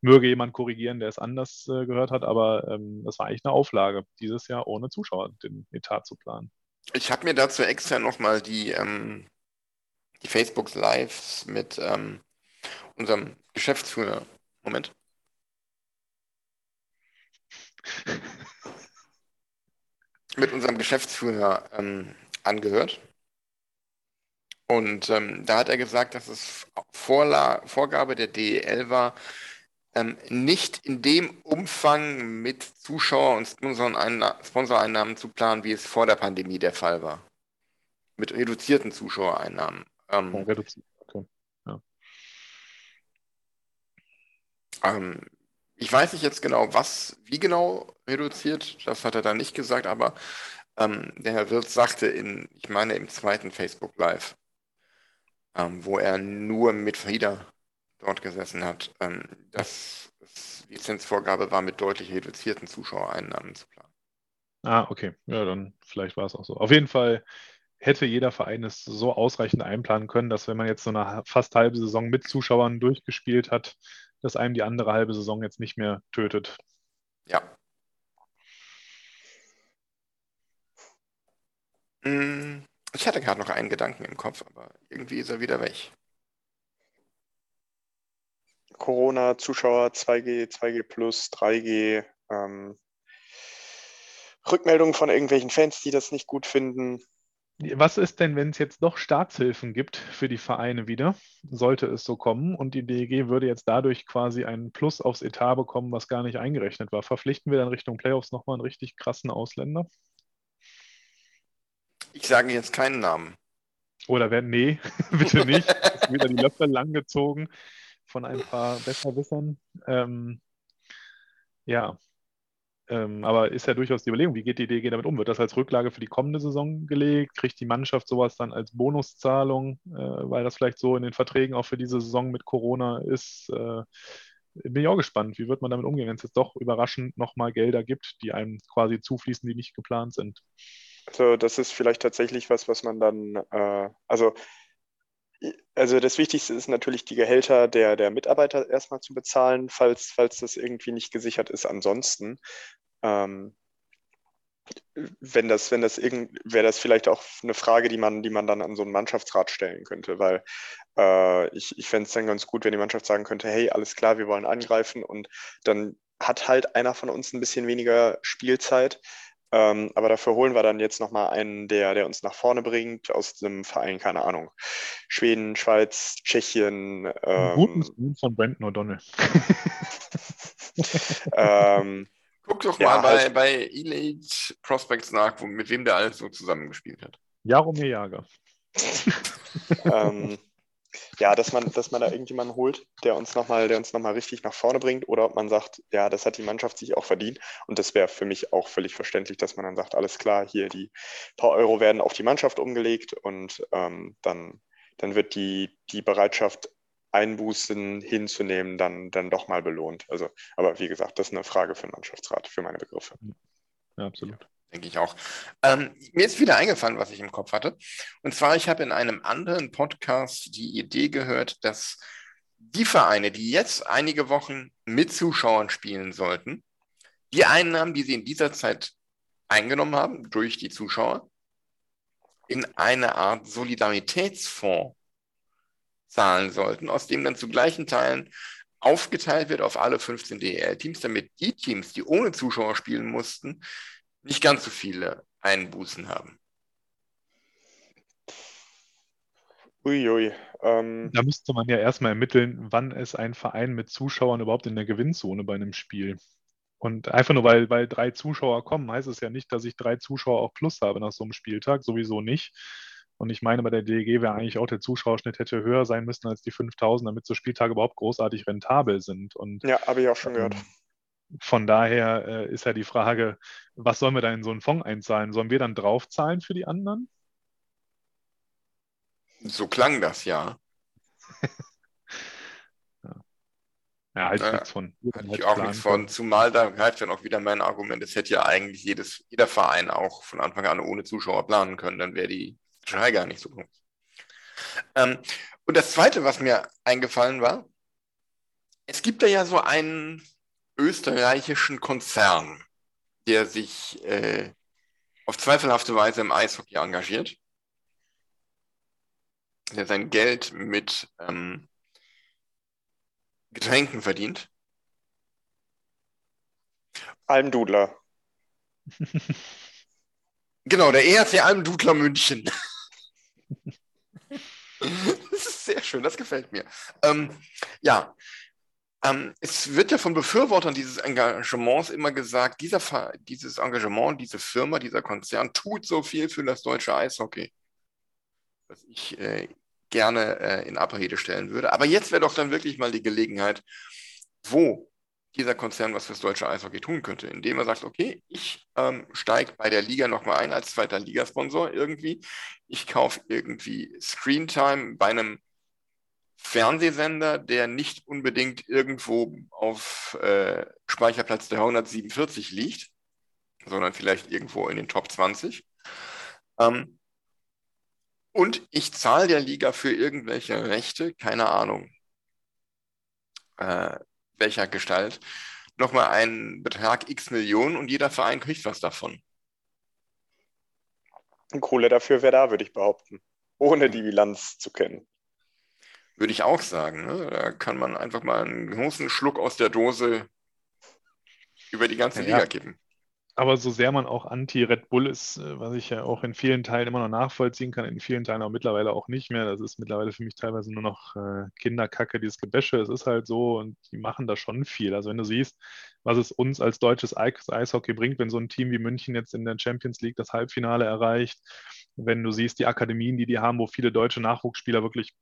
möge jemand korrigieren, der es anders äh, gehört hat, aber ähm, das war eigentlich eine Auflage, dieses Jahr ohne Zuschauer den Etat zu planen. Ich habe mir dazu extra nochmal die, ähm, die Facebook Lives mit ähm, unserem Geschäftsführer. Moment. mit unserem Geschäftsführer ähm, angehört. Und ähm, da hat er gesagt, dass es Vorla Vorgabe der DEL war, ähm, nicht in dem Umfang mit Zuschauer- und Sponsoreinnahmen zu planen, wie es vor der Pandemie der Fall war. Mit reduzierten Zuschauereinnahmen. Ähm, oh, reduziert. Okay. Ja. Ähm, ich weiß nicht jetzt genau, was, wie genau reduziert, das hat er da nicht gesagt, aber ähm, der Herr Wirth sagte in, ich meine im zweiten Facebook Live, ähm, wo er nur mit Frieda dort gesessen hat, ähm, dass es Lizenzvorgabe war, mit deutlich reduzierten Zuschauereinnahmen zu planen. Ah, okay. Ja, dann vielleicht war es auch so. Auf jeden Fall hätte jeder Verein es so ausreichend einplanen können, dass wenn man jetzt so eine fast halbe Saison mit Zuschauern durchgespielt hat, dass einem die andere halbe Saison jetzt nicht mehr tötet. Ja. Hm, ich hatte gerade noch einen Gedanken im Kopf, aber irgendwie ist er wieder weg. Corona, Zuschauer 2G, 2G plus, 3G, ähm, Rückmeldungen von irgendwelchen Fans, die das nicht gut finden. Was ist denn, wenn es jetzt doch Staatshilfen gibt für die Vereine wieder? Sollte es so kommen und die DEG würde jetzt dadurch quasi einen Plus aufs Etat bekommen, was gar nicht eingerechnet war. Verpflichten wir dann Richtung Playoffs nochmal einen richtig krassen Ausländer? Ich sage jetzt keinen Namen. Oder werden, nee, [LAUGHS] bitte nicht. wieder die Löffel langgezogen von ein paar Besserwissern. Ähm, ja, ähm, aber ist ja durchaus die Überlegung, wie geht die DG damit um? Wird das als Rücklage für die kommende Saison gelegt? Kriegt die Mannschaft sowas dann als Bonuszahlung, äh, weil das vielleicht so in den Verträgen auch für diese Saison mit Corona ist? Äh, bin ich auch gespannt, wie wird man damit umgehen, wenn es jetzt doch überraschend nochmal Gelder gibt, die einem quasi zufließen, die nicht geplant sind? Also das ist vielleicht tatsächlich was, was man dann, äh, also also das Wichtigste ist natürlich die Gehälter der, der Mitarbeiter erstmal zu bezahlen, falls, falls das irgendwie nicht gesichert ist. Ansonsten, ähm, wenn das, wenn das irgend, wäre das vielleicht auch eine Frage, die man, die man dann an so einen Mannschaftsrat stellen könnte, weil äh, ich, ich fände es dann ganz gut, wenn die Mannschaft sagen könnte, hey, alles klar, wir wollen angreifen und dann hat halt einer von uns ein bisschen weniger Spielzeit. Ähm, aber dafür holen wir dann jetzt nochmal einen, der, der uns nach vorne bringt, aus einem Verein, keine Ahnung. Schweden, Schweiz, Tschechien. Ähm, Guten Stil von Brandon O'Donnell. [LAUGHS] ähm, Guck doch ja, mal bei, halt, bei Elite Prospects nach, wo, mit wem der alles so zusammengespielt hat. Jaromir Jager. ähm, ja, dass man, dass man da irgendjemanden holt, der uns nochmal, der uns nochmal richtig nach vorne bringt, oder ob man sagt, ja, das hat die Mannschaft sich auch verdient. Und das wäre für mich auch völlig verständlich, dass man dann sagt, alles klar, hier die paar Euro werden auf die Mannschaft umgelegt und ähm, dann, dann wird die, die Bereitschaft, Einbußen hinzunehmen, dann, dann doch mal belohnt. Also, aber wie gesagt, das ist eine Frage für den Mannschaftsrat, für meine Begriffe. Ja, absolut. Denke ich auch. Ähm, mir ist wieder eingefallen, was ich im Kopf hatte. Und zwar, ich habe in einem anderen Podcast die Idee gehört, dass die Vereine, die jetzt einige Wochen mit Zuschauern spielen sollten, die Einnahmen, die sie in dieser Zeit eingenommen haben durch die Zuschauer, in eine Art Solidaritätsfonds zahlen sollten, aus dem dann zu gleichen Teilen aufgeteilt wird auf alle 15 DEL-Teams, damit die Teams, die ohne Zuschauer spielen mussten, nicht ganz so viele Einbußen haben. Uiui. Ähm, da müsste man ja erstmal ermitteln, wann ist ein Verein mit Zuschauern überhaupt in der Gewinnzone bei einem Spiel. Und einfach nur, weil, weil drei Zuschauer kommen, heißt es ja nicht, dass ich drei Zuschauer auch plus habe nach so einem Spieltag. Sowieso nicht. Und ich meine, bei der DEG wäre eigentlich auch der Zuschauerschnitt hätte höher sein müssen als die 5000, damit so Spieltage überhaupt großartig rentabel sind. Und, ja, habe ich auch schon gehört. Von daher äh, ist ja die Frage, was sollen wir da in so einen Fonds einzahlen? Sollen wir dann draufzahlen für die anderen? So klang das ja. [LAUGHS] ja. Ja, halt nichts von. Hatte ich auch nichts von. Zumal da greift dann auch wieder mein Argument, es hätte ja eigentlich jedes, jeder Verein auch von Anfang an ohne Zuschauer planen können, dann wäre die Schrei gar nicht so groß. Ähm, und das Zweite, was mir eingefallen war, es gibt da ja so einen österreichischen Konzern, der sich äh, auf zweifelhafte Weise im Eishockey engagiert, der sein Geld mit ähm, Getränken verdient. Almdudler. [LAUGHS] genau, der ERC Almdudler München. [LAUGHS] das ist sehr schön, das gefällt mir. Ähm, ja, ähm, es wird ja von Befürwortern dieses Engagements immer gesagt, dieser, dieses Engagement, diese Firma, dieser Konzern tut so viel für das deutsche Eishockey, was ich äh, gerne äh, in Abrede stellen würde. Aber jetzt wäre doch dann wirklich mal die Gelegenheit, wo dieser Konzern was fürs deutsche Eishockey tun könnte, indem er sagt, okay, ich ähm, steige bei der Liga nochmal ein als zweiter Ligasponsor irgendwie. Ich kaufe irgendwie Screentime bei einem Fernsehsender, der nicht unbedingt irgendwo auf äh, Speicherplatz der 147 liegt, sondern vielleicht irgendwo in den Top 20. Ähm, und ich zahle der Liga für irgendwelche Rechte, keine Ahnung, äh, welcher Gestalt, nochmal einen Betrag x Millionen und jeder Verein kriegt was davon. Kohle dafür wäre da, würde ich behaupten, ohne die Bilanz zu kennen. Würde ich auch sagen. Ne? Da kann man einfach mal einen großen Schluck aus der Dose über die ganze ja, Liga kippen. Aber so sehr man auch anti-Red Bull ist, äh, was ich ja auch in vielen Teilen immer noch nachvollziehen kann, in vielen Teilen auch mittlerweile auch nicht mehr. Das ist mittlerweile für mich teilweise nur noch äh, Kinderkacke, dieses Gebäsche. Es ist halt so und die machen da schon viel. Also wenn du siehst, was es uns als deutsches Eishockey bringt, wenn so ein Team wie München jetzt in der Champions League das Halbfinale erreicht, wenn du siehst, die Akademien, die die haben, wo viele deutsche Nachwuchsspieler wirklich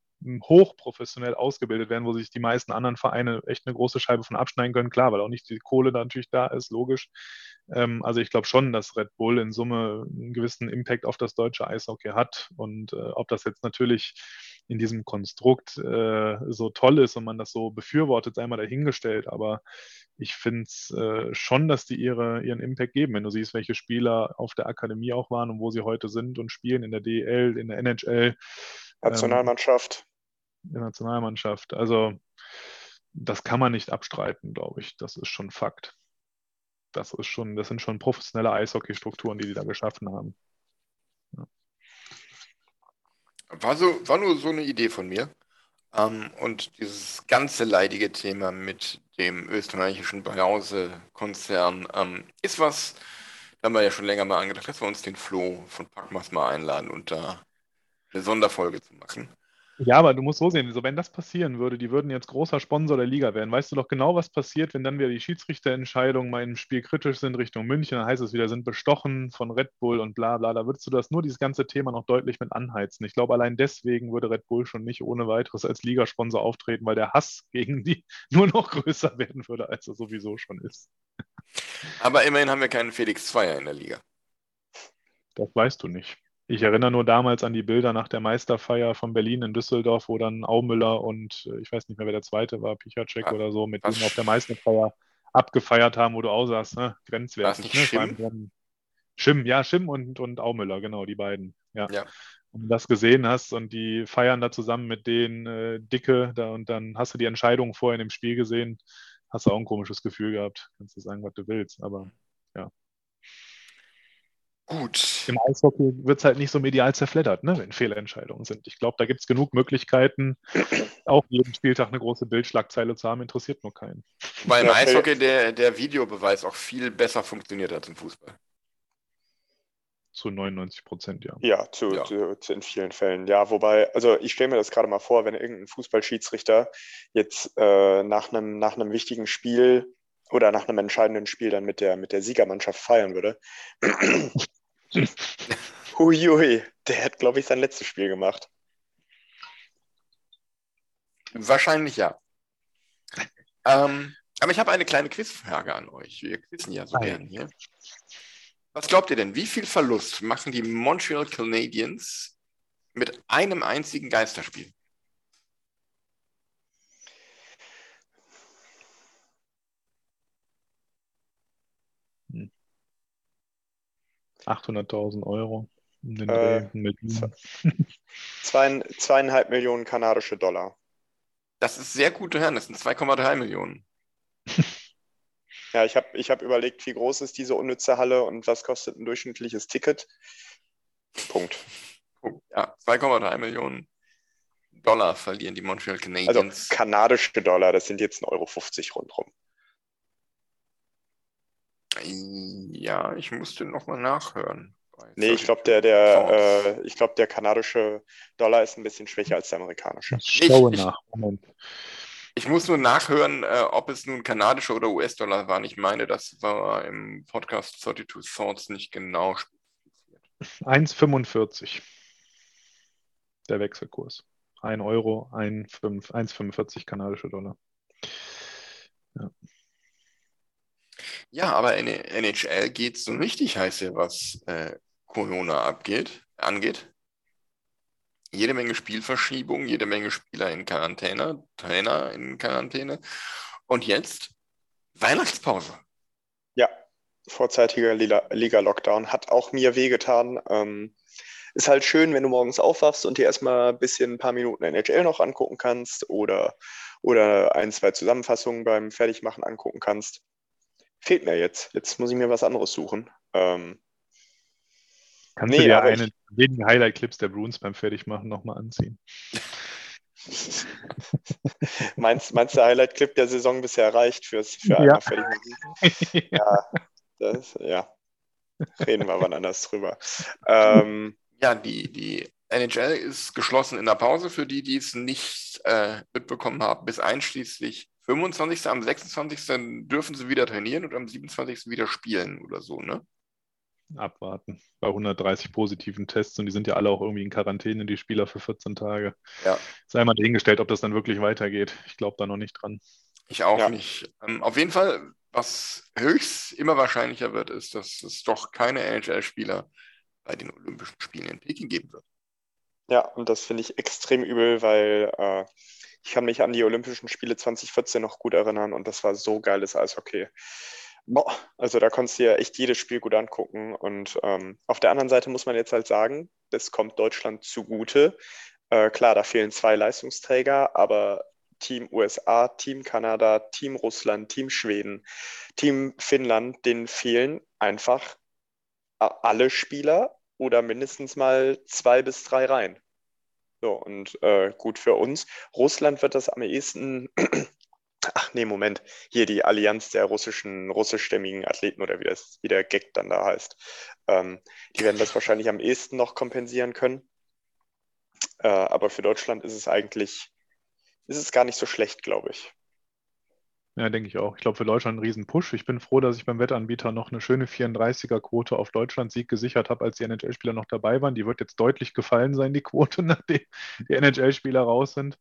hochprofessionell ausgebildet werden, wo sich die meisten anderen Vereine echt eine große Scheibe von abschneiden können. Klar, weil auch nicht die Kohle da natürlich da ist, logisch. Ähm, also ich glaube schon, dass Red Bull in Summe einen gewissen Impact auf das deutsche Eishockey hat. Und äh, ob das jetzt natürlich in diesem Konstrukt äh, so toll ist und man das so befürwortet, sei mal dahingestellt. Aber ich finde es äh, schon, dass die ihre, ihren Impact geben. Wenn du siehst, welche Spieler auf der Akademie auch waren und wo sie heute sind und spielen in der DL, in der NHL. Nationalmannschaft. Ähm, der Nationalmannschaft. Also das kann man nicht abstreiten, glaube ich. Das ist schon Fakt. das ist schon, das sind schon professionelle Eishockey-Strukturen, die die da geschaffen haben. Ja. War, so, war nur so eine Idee von mir. Ähm, und dieses ganze leidige Thema mit dem österreichischen Brause-Konzern ähm, ist was, da haben wir ja schon länger mal angedacht, dass wir uns den Flo von Packmas mal einladen und da eine Sonderfolge zu machen. Ja, aber du musst so sehen, so wenn das passieren würde, die würden jetzt großer Sponsor der Liga werden. Weißt du doch genau, was passiert, wenn dann wieder die Schiedsrichterentscheidungen mal im Spiel kritisch sind Richtung München, dann heißt es wieder, sind bestochen von Red Bull und bla bla. Da würdest du das nur dieses ganze Thema noch deutlich mit anheizen. Ich glaube, allein deswegen würde Red Bull schon nicht ohne weiteres als Ligasponsor auftreten, weil der Hass [LAUGHS] gegen die nur noch größer werden würde, als er sowieso schon ist. Aber immerhin haben wir keinen Felix Zweier in der Liga. Das weißt du nicht. Ich erinnere nur damals an die Bilder nach der Meisterfeier von Berlin in Düsseldorf, wo dann Aumüller und äh, ich weiß nicht mehr, wer der zweite war, Pichacek oder so, mit denen auf der Meisterfeier abgefeiert haben, wo du auch sagst, ne? grenzwertig. Ne? Schim? Schim, ja, Schim und, und Aumüller, genau, die beiden. Ja. ja. Und du das gesehen hast und die feiern da zusammen mit den äh, Dicke da und dann hast du die Entscheidung vorher in dem Spiel gesehen, hast du auch ein komisches Gefühl gehabt. Kannst du sagen, was du willst, aber ja. Gut. Im Eishockey wird es halt nicht so medial zerfleddert, ne, wenn Fehlentscheidungen sind. Ich glaube, da gibt es genug Möglichkeiten, [CLEARS THROAT] auch jeden Spieltag eine große Bildschlagzeile zu haben, interessiert nur keinen. Weil im Eishockey der, der Videobeweis auch viel besser funktioniert als im Fußball. Zu 99 Prozent, ja. Ja, zu, ja. Zu, zu, in vielen Fällen. Ja, wobei, also ich stelle mir das gerade mal vor, wenn irgendein Fußballschiedsrichter jetzt äh, nach einem nach wichtigen Spiel oder nach einem entscheidenden Spiel dann mit der, mit der Siegermannschaft feiern würde. [CLEARS THROAT] Huiui, der hat, glaube ich, sein letztes Spiel gemacht. Wahrscheinlich ja. ähm, aber ich habe eine kleine Quizfrage an euch. Wir quizzen ja so gern hier. Was glaubt ihr denn, wie viel Verlust machen die Montreal Canadiens mit einem einzigen Geisterspiel? 800.000 Euro. Um den äh, zwei, zweieinhalb Millionen kanadische Dollar. Das ist sehr gut hören, das sind 2,3 Millionen. [LAUGHS] Ja, ich habe ich hab überlegt, wie groß ist diese unnütze Halle und was kostet ein durchschnittliches Ticket. Punkt. Ja, 2,3 Millionen Dollar verlieren die Montreal Canadiens. Also kanadische Dollar, das sind jetzt 1,50 Euro rundherum. Ja, ich musste nochmal nachhören. Nee, ich glaube, der, der, äh, glaub, der kanadische Dollar ist ein bisschen schwächer als der amerikanische. Ich schaue nach. Moment. Ich muss nur nachhören, äh, ob es nun kanadische oder US-Dollar waren. Ich meine, das war im Podcast 32 Thoughts nicht genau spezifiziert. 1,45 der Wechselkurs. 1 Euro, 1,45 kanadische Dollar. Ja. Ja, aber in NHL geht es so richtig heiß hier, was äh, Corona abgeht, angeht. Jede Menge Spielverschiebung, jede Menge Spieler in Quarantäne, Trainer in Quarantäne. Und jetzt Weihnachtspause. Ja, vorzeitiger Liga-Lockdown hat auch mir wehgetan. Ähm, ist halt schön, wenn du morgens aufwachst und dir erstmal ein bisschen ein paar Minuten NHL noch angucken kannst oder, oder ein, zwei Zusammenfassungen beim Fertigmachen angucken kannst fehlt mir jetzt. Jetzt muss ich mir was anderes suchen. Ähm, Kannst nee, du dir eine wenigen Highlight-Clips der Bruins beim Fertigmachen nochmal anziehen? [LAUGHS] meinst, meinst du, der Highlight-Clip der Saison bisher reicht fürs, für einmal ja. Fertigmachen? [LAUGHS] ja. Das, ja. Reden wir wann anders drüber. Ähm, ja, die, die NHL ist geschlossen in der Pause für die, die es nicht äh, mitbekommen haben, bis einschließlich 25. am 26. dürfen sie wieder trainieren und am 27. wieder spielen oder so, ne? Abwarten. Bei 130 positiven Tests und die sind ja alle auch irgendwie in Quarantäne, die Spieler für 14 Tage. Ja. Sei mal dahingestellt, ob das dann wirklich weitergeht. Ich glaube da noch nicht dran. Ich auch ja. nicht. Ähm, auf jeden Fall, was höchst immer wahrscheinlicher wird, ist, dass es doch keine NHL-Spieler bei den Olympischen Spielen in Peking geben wird. Ja, und das finde ich extrem übel, weil äh, ich kann mich an die Olympischen Spiele 2014 noch gut erinnern und das war so geiles Eishockey. Boah, also da konntest du ja echt jedes Spiel gut angucken. Und ähm, auf der anderen Seite muss man jetzt halt sagen, das kommt Deutschland zugute. Äh, klar, da fehlen zwei Leistungsträger, aber Team USA, Team Kanada, Team Russland, Team Schweden, Team Finnland, denen fehlen einfach alle Spieler oder mindestens mal zwei bis drei Reihen. So, und äh, gut für uns. Russland wird das am ehesten [CLEARS THROAT] Ach nee, Moment. Hier die Allianz der russischen, russischstämmigen Athleten oder wie, das, wie der Gag dann da heißt. Ähm, die werden das wahrscheinlich am ehesten noch kompensieren können. Äh, aber für Deutschland ist es eigentlich, ist es gar nicht so schlecht, glaube ich. Ja, denke ich auch. Ich glaube, für Deutschland ein Riesenpush. Ich bin froh, dass ich beim Wettanbieter noch eine schöne 34er-Quote auf Deutschland-Sieg gesichert habe, als die NHL-Spieler noch dabei waren. Die wird jetzt deutlich gefallen sein, die Quote, [LAUGHS] nachdem die NHL-Spieler raus sind.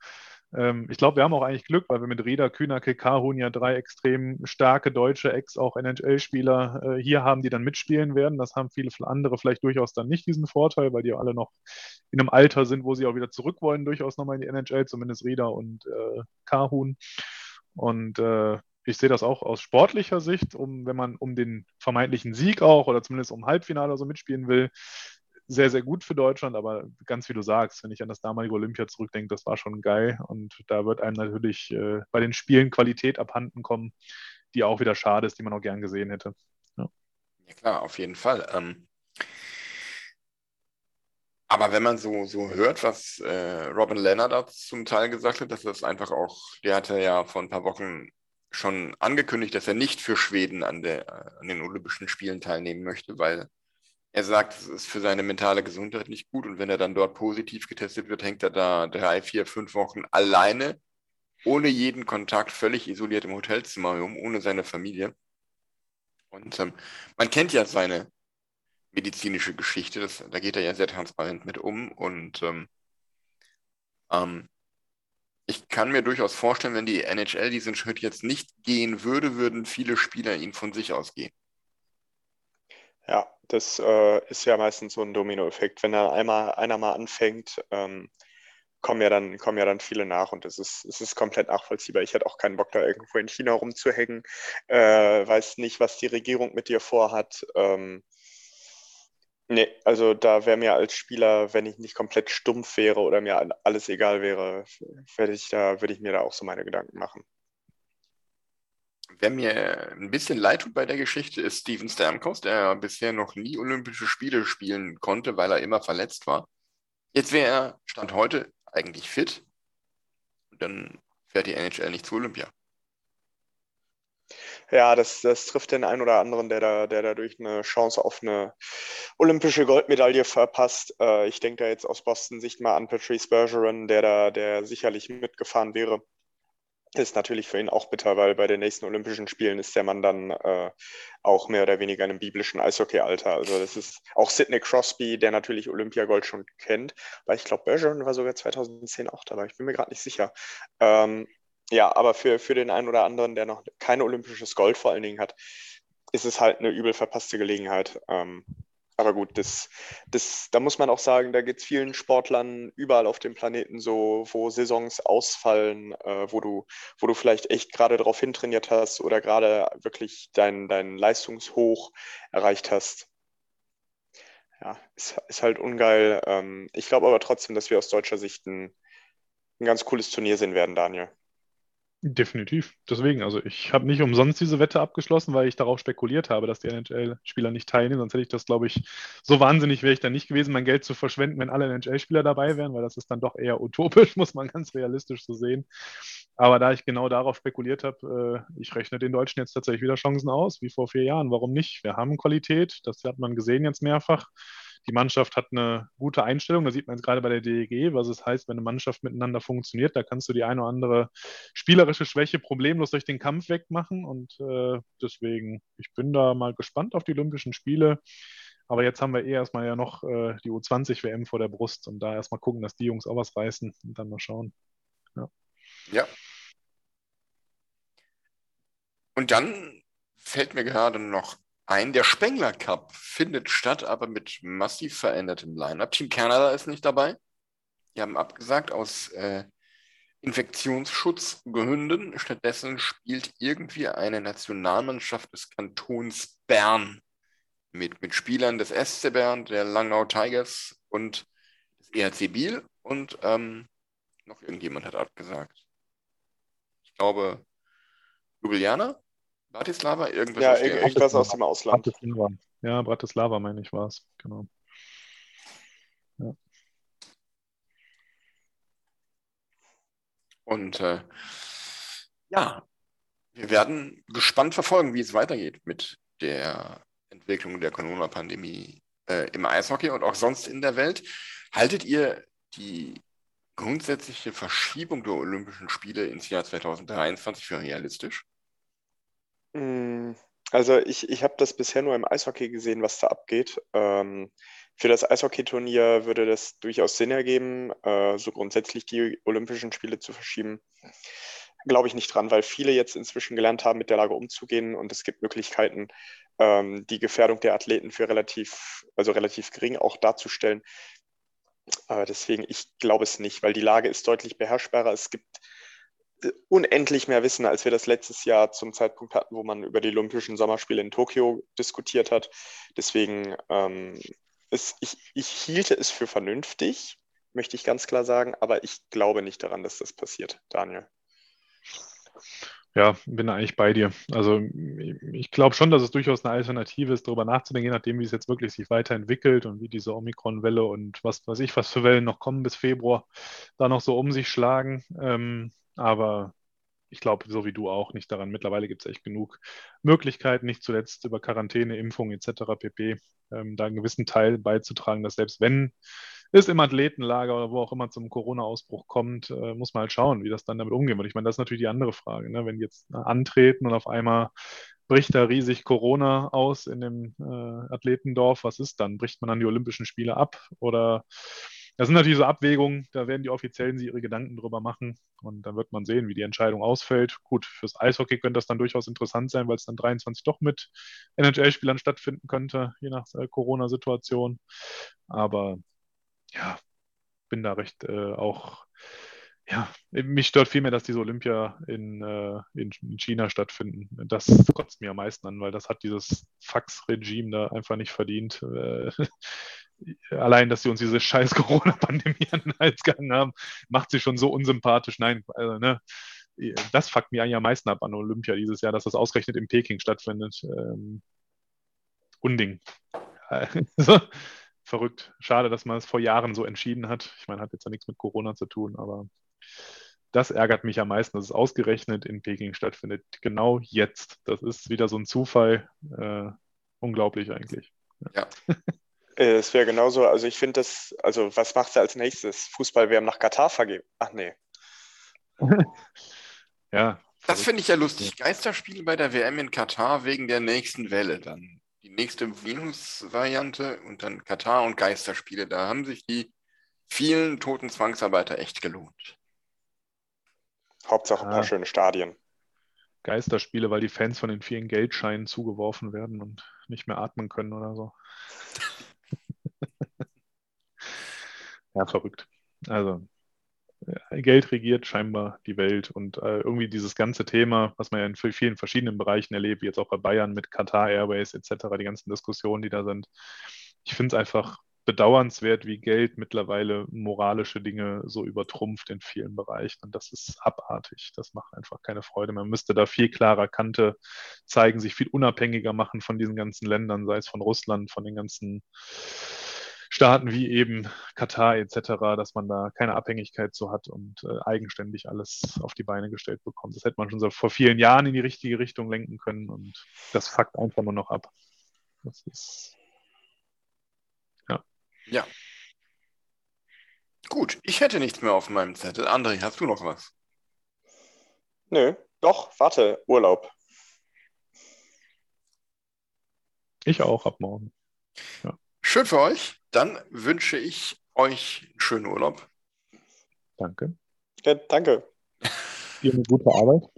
Ähm, ich glaube, wir haben auch eigentlich Glück, weil wir mit Rieder, Kühnacke, Kahun ja drei extrem starke deutsche Ex-, auch NHL-Spieler äh, hier haben, die dann mitspielen werden. Das haben viele andere vielleicht durchaus dann nicht diesen Vorteil, weil die alle noch in einem Alter sind, wo sie auch wieder zurück wollen, durchaus nochmal in die NHL, zumindest Rieder und äh, Kahun. Und äh, ich sehe das auch aus sportlicher Sicht, um, wenn man um den vermeintlichen Sieg auch oder zumindest um Halbfinale oder so mitspielen will, sehr, sehr gut für Deutschland, aber ganz wie du sagst, wenn ich an das damalige Olympia zurückdenke, das war schon geil und da wird einem natürlich äh, bei den Spielen Qualität abhanden kommen, die auch wieder schade ist, die man auch gern gesehen hätte. Ja, ja klar, auf jeden Fall. Ähm, aber wenn man so, so hört, was äh, Robin Leonard zum Teil gesagt hat, dass das einfach auch, der hatte ja vor ein paar Wochen schon angekündigt, dass er nicht für Schweden an, der, an den Olympischen Spielen teilnehmen möchte, weil er sagt, es ist für seine mentale Gesundheit nicht gut und wenn er dann dort positiv getestet wird, hängt er da drei, vier, fünf Wochen alleine, ohne jeden Kontakt, völlig isoliert im Hotelzimmer um, ohne seine Familie. Und ähm, man kennt ja seine medizinische Geschichte, das, da geht er ja sehr transparent mit um und ähm, ähm, ich kann mir durchaus vorstellen, wenn die NHL diesen Schritt jetzt nicht gehen würde, würden viele Spieler ihn von sich aus gehen. Ja, das äh, ist ja meistens so ein Dominoeffekt. Wenn da einmal einer mal anfängt, ähm, kommen ja dann, kommen ja dann viele nach und es ist, es ist komplett nachvollziehbar. Ich hätte auch keinen Bock, da irgendwo in China rumzuhängen. Äh, weiß nicht, was die Regierung mit dir vorhat. Ähm, nee, also da wäre mir als Spieler, wenn ich nicht komplett stumpf wäre oder mir alles egal wäre, würde ich da, würde ich mir da auch so meine Gedanken machen. Wer mir ein bisschen leid tut bei der Geschichte, ist Steven Stamkos, der bisher noch nie Olympische Spiele spielen konnte, weil er immer verletzt war. Jetzt wäre er, Stand heute, eigentlich fit. Und dann fährt die NHL nicht zu Olympia. Ja, das, das trifft den einen oder anderen, der, da, der dadurch eine Chance auf eine olympische Goldmedaille verpasst. Äh, ich denke da jetzt aus Boston Sicht mal an Patrice Bergeron, der da, der sicherlich mitgefahren wäre ist natürlich für ihn auch bitter, weil bei den nächsten Olympischen Spielen ist der Mann dann äh, auch mehr oder weniger in einem biblischen Eishockey-Alter. Also das ist auch Sidney Crosby, der natürlich Olympiagold schon kennt, weil ich glaube, Bergeron war sogar 2010 auch dabei. Ich bin mir gerade nicht sicher. Ähm, ja, aber für, für den einen oder anderen, der noch kein olympisches Gold vor allen Dingen hat, ist es halt eine übel verpasste Gelegenheit. Ähm, aber gut, das, das, da muss man auch sagen, da geht es vielen Sportlern überall auf dem Planeten so, wo Saisons ausfallen, äh, wo, du, wo du vielleicht echt gerade darauf hintrainiert hast oder gerade wirklich dein, dein Leistungshoch erreicht hast. Ja, ist, ist halt ungeil. Ähm, ich glaube aber trotzdem, dass wir aus deutscher Sicht ein, ein ganz cooles Turnier sehen werden, Daniel. Definitiv. Deswegen, also ich habe nicht umsonst diese Wette abgeschlossen, weil ich darauf spekuliert habe, dass die NHL-Spieler nicht teilnehmen. Sonst hätte ich das, glaube ich, so wahnsinnig wäre ich dann nicht gewesen, mein Geld zu verschwenden, wenn alle NHL-Spieler dabei wären, weil das ist dann doch eher utopisch, [LAUGHS] muss man ganz realistisch so sehen. Aber da ich genau darauf spekuliert habe, äh, ich rechne den Deutschen jetzt tatsächlich wieder Chancen aus, wie vor vier Jahren. Warum nicht? Wir haben Qualität, das hat man gesehen jetzt mehrfach. Die Mannschaft hat eine gute Einstellung. Da sieht man jetzt gerade bei der DEG, was es heißt, wenn eine Mannschaft miteinander funktioniert. Da kannst du die eine oder andere spielerische Schwäche problemlos durch den Kampf wegmachen. Und äh, deswegen, ich bin da mal gespannt auf die Olympischen Spiele. Aber jetzt haben wir eh erstmal ja noch äh, die U20-WM vor der Brust und da erstmal gucken, dass die Jungs auch was reißen und dann mal schauen. Ja. ja. Und dann fällt mir gerade noch ein. Der Spengler Cup findet statt, aber mit massiv verändertem Line-Up. Team Canada ist nicht dabei. Die haben abgesagt aus äh, Infektionsschutzgründen. Stattdessen spielt irgendwie eine Nationalmannschaft des Kantons Bern mit, mit Spielern des SC Bern, der Langnau Tigers und des ERC Biel und ähm, noch irgendjemand hat abgesagt. ich glaube, Ljubljana, Bratislava, irgendwas Ja, irgendwas aus dem Ausland. Bratislava. Ja, Bratislava, meine ich, war es. Genau. Und äh, ja, wir werden gespannt verfolgen, wie es weitergeht mit der Entwicklung der Corona-Pandemie äh, im Eishockey und auch sonst in der Welt. Haltet ihr die grundsätzliche Verschiebung der Olympischen Spiele ins Jahr 2023 für realistisch? Mm, Also ich, ich habe das bisher nur im Eishockey gesehen, was da abgeht. Ähm, für das Eishockeyturnier würde das durchaus Sinn ergeben, äh, so grundsätzlich die Olympischen Spiele zu verschieben. Glaube ich nicht dran, weil viele jetzt inzwischen gelernt haben, mit der Lage umzugehen und es gibt Möglichkeiten, ähm, die Gefährdung der Athleten für relativ, also relativ gering auch darzustellen. Äh, deswegen, ich glaube es nicht, weil die Lage ist deutlich beherrschbarer. Es gibt unendlich mehr Wissen, als wir das letztes Jahr zum Zeitpunkt hatten, wo man über die Olympischen Sommerspiele in Tokio diskutiert hat. Deswegen, ähm, es, ich, ich hielte es für vernünftig, möchte ich ganz klar sagen, aber ich glaube nicht daran, dass das passiert, Daniel. Ja, bin eigentlich bei dir. Also ich glaube schon, dass es durchaus eine Alternative ist, darüber nachzudenken, je nachdem, wie es jetzt wirklich sich weiterentwickelt und wie diese Omikron-Welle und was weiß ich, was für Wellen noch kommen bis Februar, da noch so um sich schlagen. Ähm, aber ich glaube, so wie du auch, nicht daran. Mittlerweile gibt es echt genug Möglichkeiten, nicht zuletzt über Quarantäne, Impfung etc. pp. Ähm, da einen gewissen Teil beizutragen, dass selbst wenn es im Athletenlager oder wo auch immer zum Corona-Ausbruch kommt, äh, muss man halt schauen, wie das dann damit umgehen wird. Ich meine, das ist natürlich die andere Frage. Ne? Wenn die jetzt äh, antreten und auf einmal bricht da riesig Corona aus in dem äh, Athletendorf, was ist dann? Bricht man dann die Olympischen Spiele ab? Oder das sind natürlich so Abwägungen, da werden die Offiziellen sich ihre Gedanken drüber machen und dann wird man sehen, wie die Entscheidung ausfällt. Gut, fürs Eishockey könnte das dann durchaus interessant sein, weil es dann 23 doch mit NHL-Spielern stattfinden könnte, je nach äh, Corona-Situation. Aber ja, bin da recht äh, auch, ja, mich stört vielmehr, dass diese Olympia in, äh, in, in, China stattfinden. Das kotzt mir am meisten an, weil das hat dieses Fax-Regime da einfach nicht verdient. Äh, [LAUGHS] allein, dass sie uns diese scheiß Corona-Pandemie [LAUGHS] an den Hals gehangen haben, macht sie schon so unsympathisch. Nein, also, ne, das fuckt mir eigentlich am meisten ab an Olympia dieses Jahr, dass das ausgerechnet in Peking stattfindet. Ähm, Unding. [LAUGHS] so verrückt. Schade, dass man es vor Jahren so entschieden hat. Ich meine, hat jetzt ja nichts mit Corona zu tun, aber das ärgert mich am meisten, dass es ausgerechnet in Peking stattfindet. Genau jetzt. Das ist wieder so ein Zufall. Äh, unglaublich eigentlich. Ja. [LAUGHS] Es wäre genauso, also ich finde das, also was macht sie als nächstes? Fußball-WM nach Katar vergeben? Ach nee. [LAUGHS] ja. Das finde ich ja lustig. Geisterspiele bei der WM in Katar wegen der nächsten Welle dann die nächste Venus-Variante und dann Katar und Geisterspiele. Da haben sich die vielen toten Zwangsarbeiter echt gelohnt. Hauptsache ein paar Ah. schöne Stadien. Geisterspiele, weil die Fans von den vielen Geldscheinen zugeworfen werden und nicht mehr atmen können oder so. [LAUGHS] ja, verrückt. Also, Geld regiert scheinbar die Welt und äh, irgendwie dieses ganze Thema, was man ja in vielen verschiedenen Bereichen erlebt, wie jetzt auch bei Bayern mit Qatar Airways etc., die ganzen Diskussionen, die da sind. Ich finde es einfach bedauernswert, wie Geld mittlerweile moralische Dinge so übertrumpft in vielen Bereichen. Und das ist abartig. Das macht einfach keine Freude. Man müsste da viel klarer Kante zeigen, sich viel unabhängiger machen von diesen ganzen Ländern, sei es von Russland, von den ganzen Staaten wie eben Katar etc., dass man da keine Abhängigkeit so hat und äh, eigenständig alles auf die Beine gestellt bekommt. Das hätte man schon so vor vielen Jahren in die richtige Richtung lenken können und das fuckt einfach nur noch ab. Das ist ja. Gut, ich hätte nichts mehr auf meinem Zettel. André, hast du noch was? Nö, doch, warte, Urlaub. Ich auch ab morgen. Ja. Schön für euch. Dann wünsche ich euch einen schönen Urlaub. Danke. Ja, danke. Eine gute Arbeit.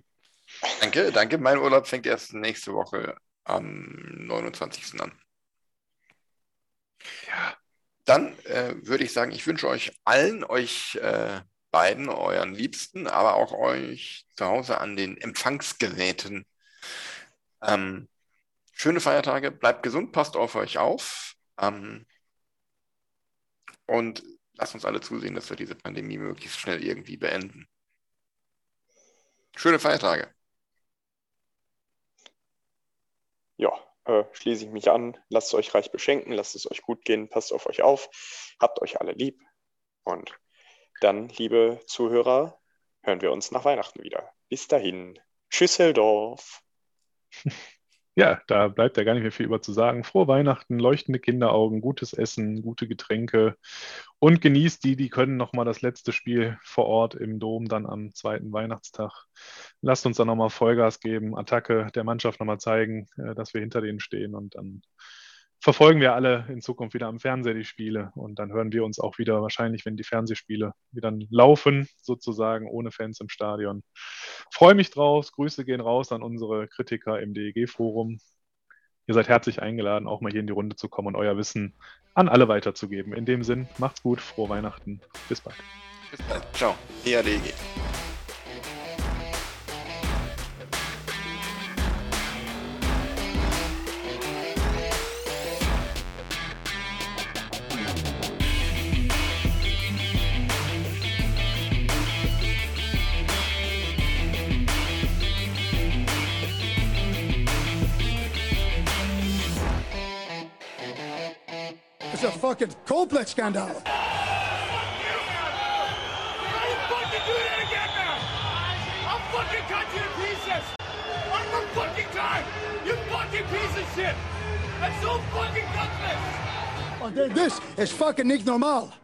Danke, danke. Mein Urlaub fängt erst nächste Woche am 29. an. Ja. Dann äh, würde ich sagen, ich wünsche euch allen, euch äh, beiden, euren Liebsten, aber auch euch zu Hause an den Empfangsgeräten. Ähm, schöne Feiertage, bleibt gesund, passt auf euch auf. Ähm, und lasst uns alle zusehen, dass wir diese Pandemie möglichst schnell irgendwie beenden. Schöne Feiertage. Ja, äh, schließe ich mich an. Lasst es euch reich beschenken, lasst es euch gut gehen, passt auf euch auf, habt euch alle lieb. Und dann, liebe Zuhörer, hören wir uns nach Weihnachten wieder. Bis dahin. Schüsseldorf. [LAUGHS] Ja, da bleibt ja gar nicht mehr viel über zu sagen. Frohe Weihnachten, leuchtende Kinderaugen, gutes Essen, gute Getränke und genießt die, die können nochmal das letzte Spiel vor Ort im Dom dann am zweiten Weihnachtstag. Lasst uns dann nochmal Vollgas geben, Attacke der Mannschaft nochmal zeigen, äh, dass wir hinter denen stehen und dann verfolgen wir alle in Zukunft wieder am Fernseher die Spiele und dann hören wir uns auch wieder wahrscheinlich, wenn die Fernsehspiele wieder laufen, sozusagen ohne Fans im Stadion. Freue mich drauf. Grüße gehen raus an unsere Kritiker im DEG-Forum. Ihr seid herzlich eingeladen, auch mal hier in die Runde zu kommen und euer Wissen an alle weiterzugeben. In dem Sinn, macht's gut, frohe Weihnachten. Bis bald. Bis bald. Ciao. EADG. Fucking complex scandal. You fucking do that again now? I'll fucking cut you to pieces. One more fucking time. You fucking piece of shit. That's so fucking gutless. Oh, this is fucking nicht normal.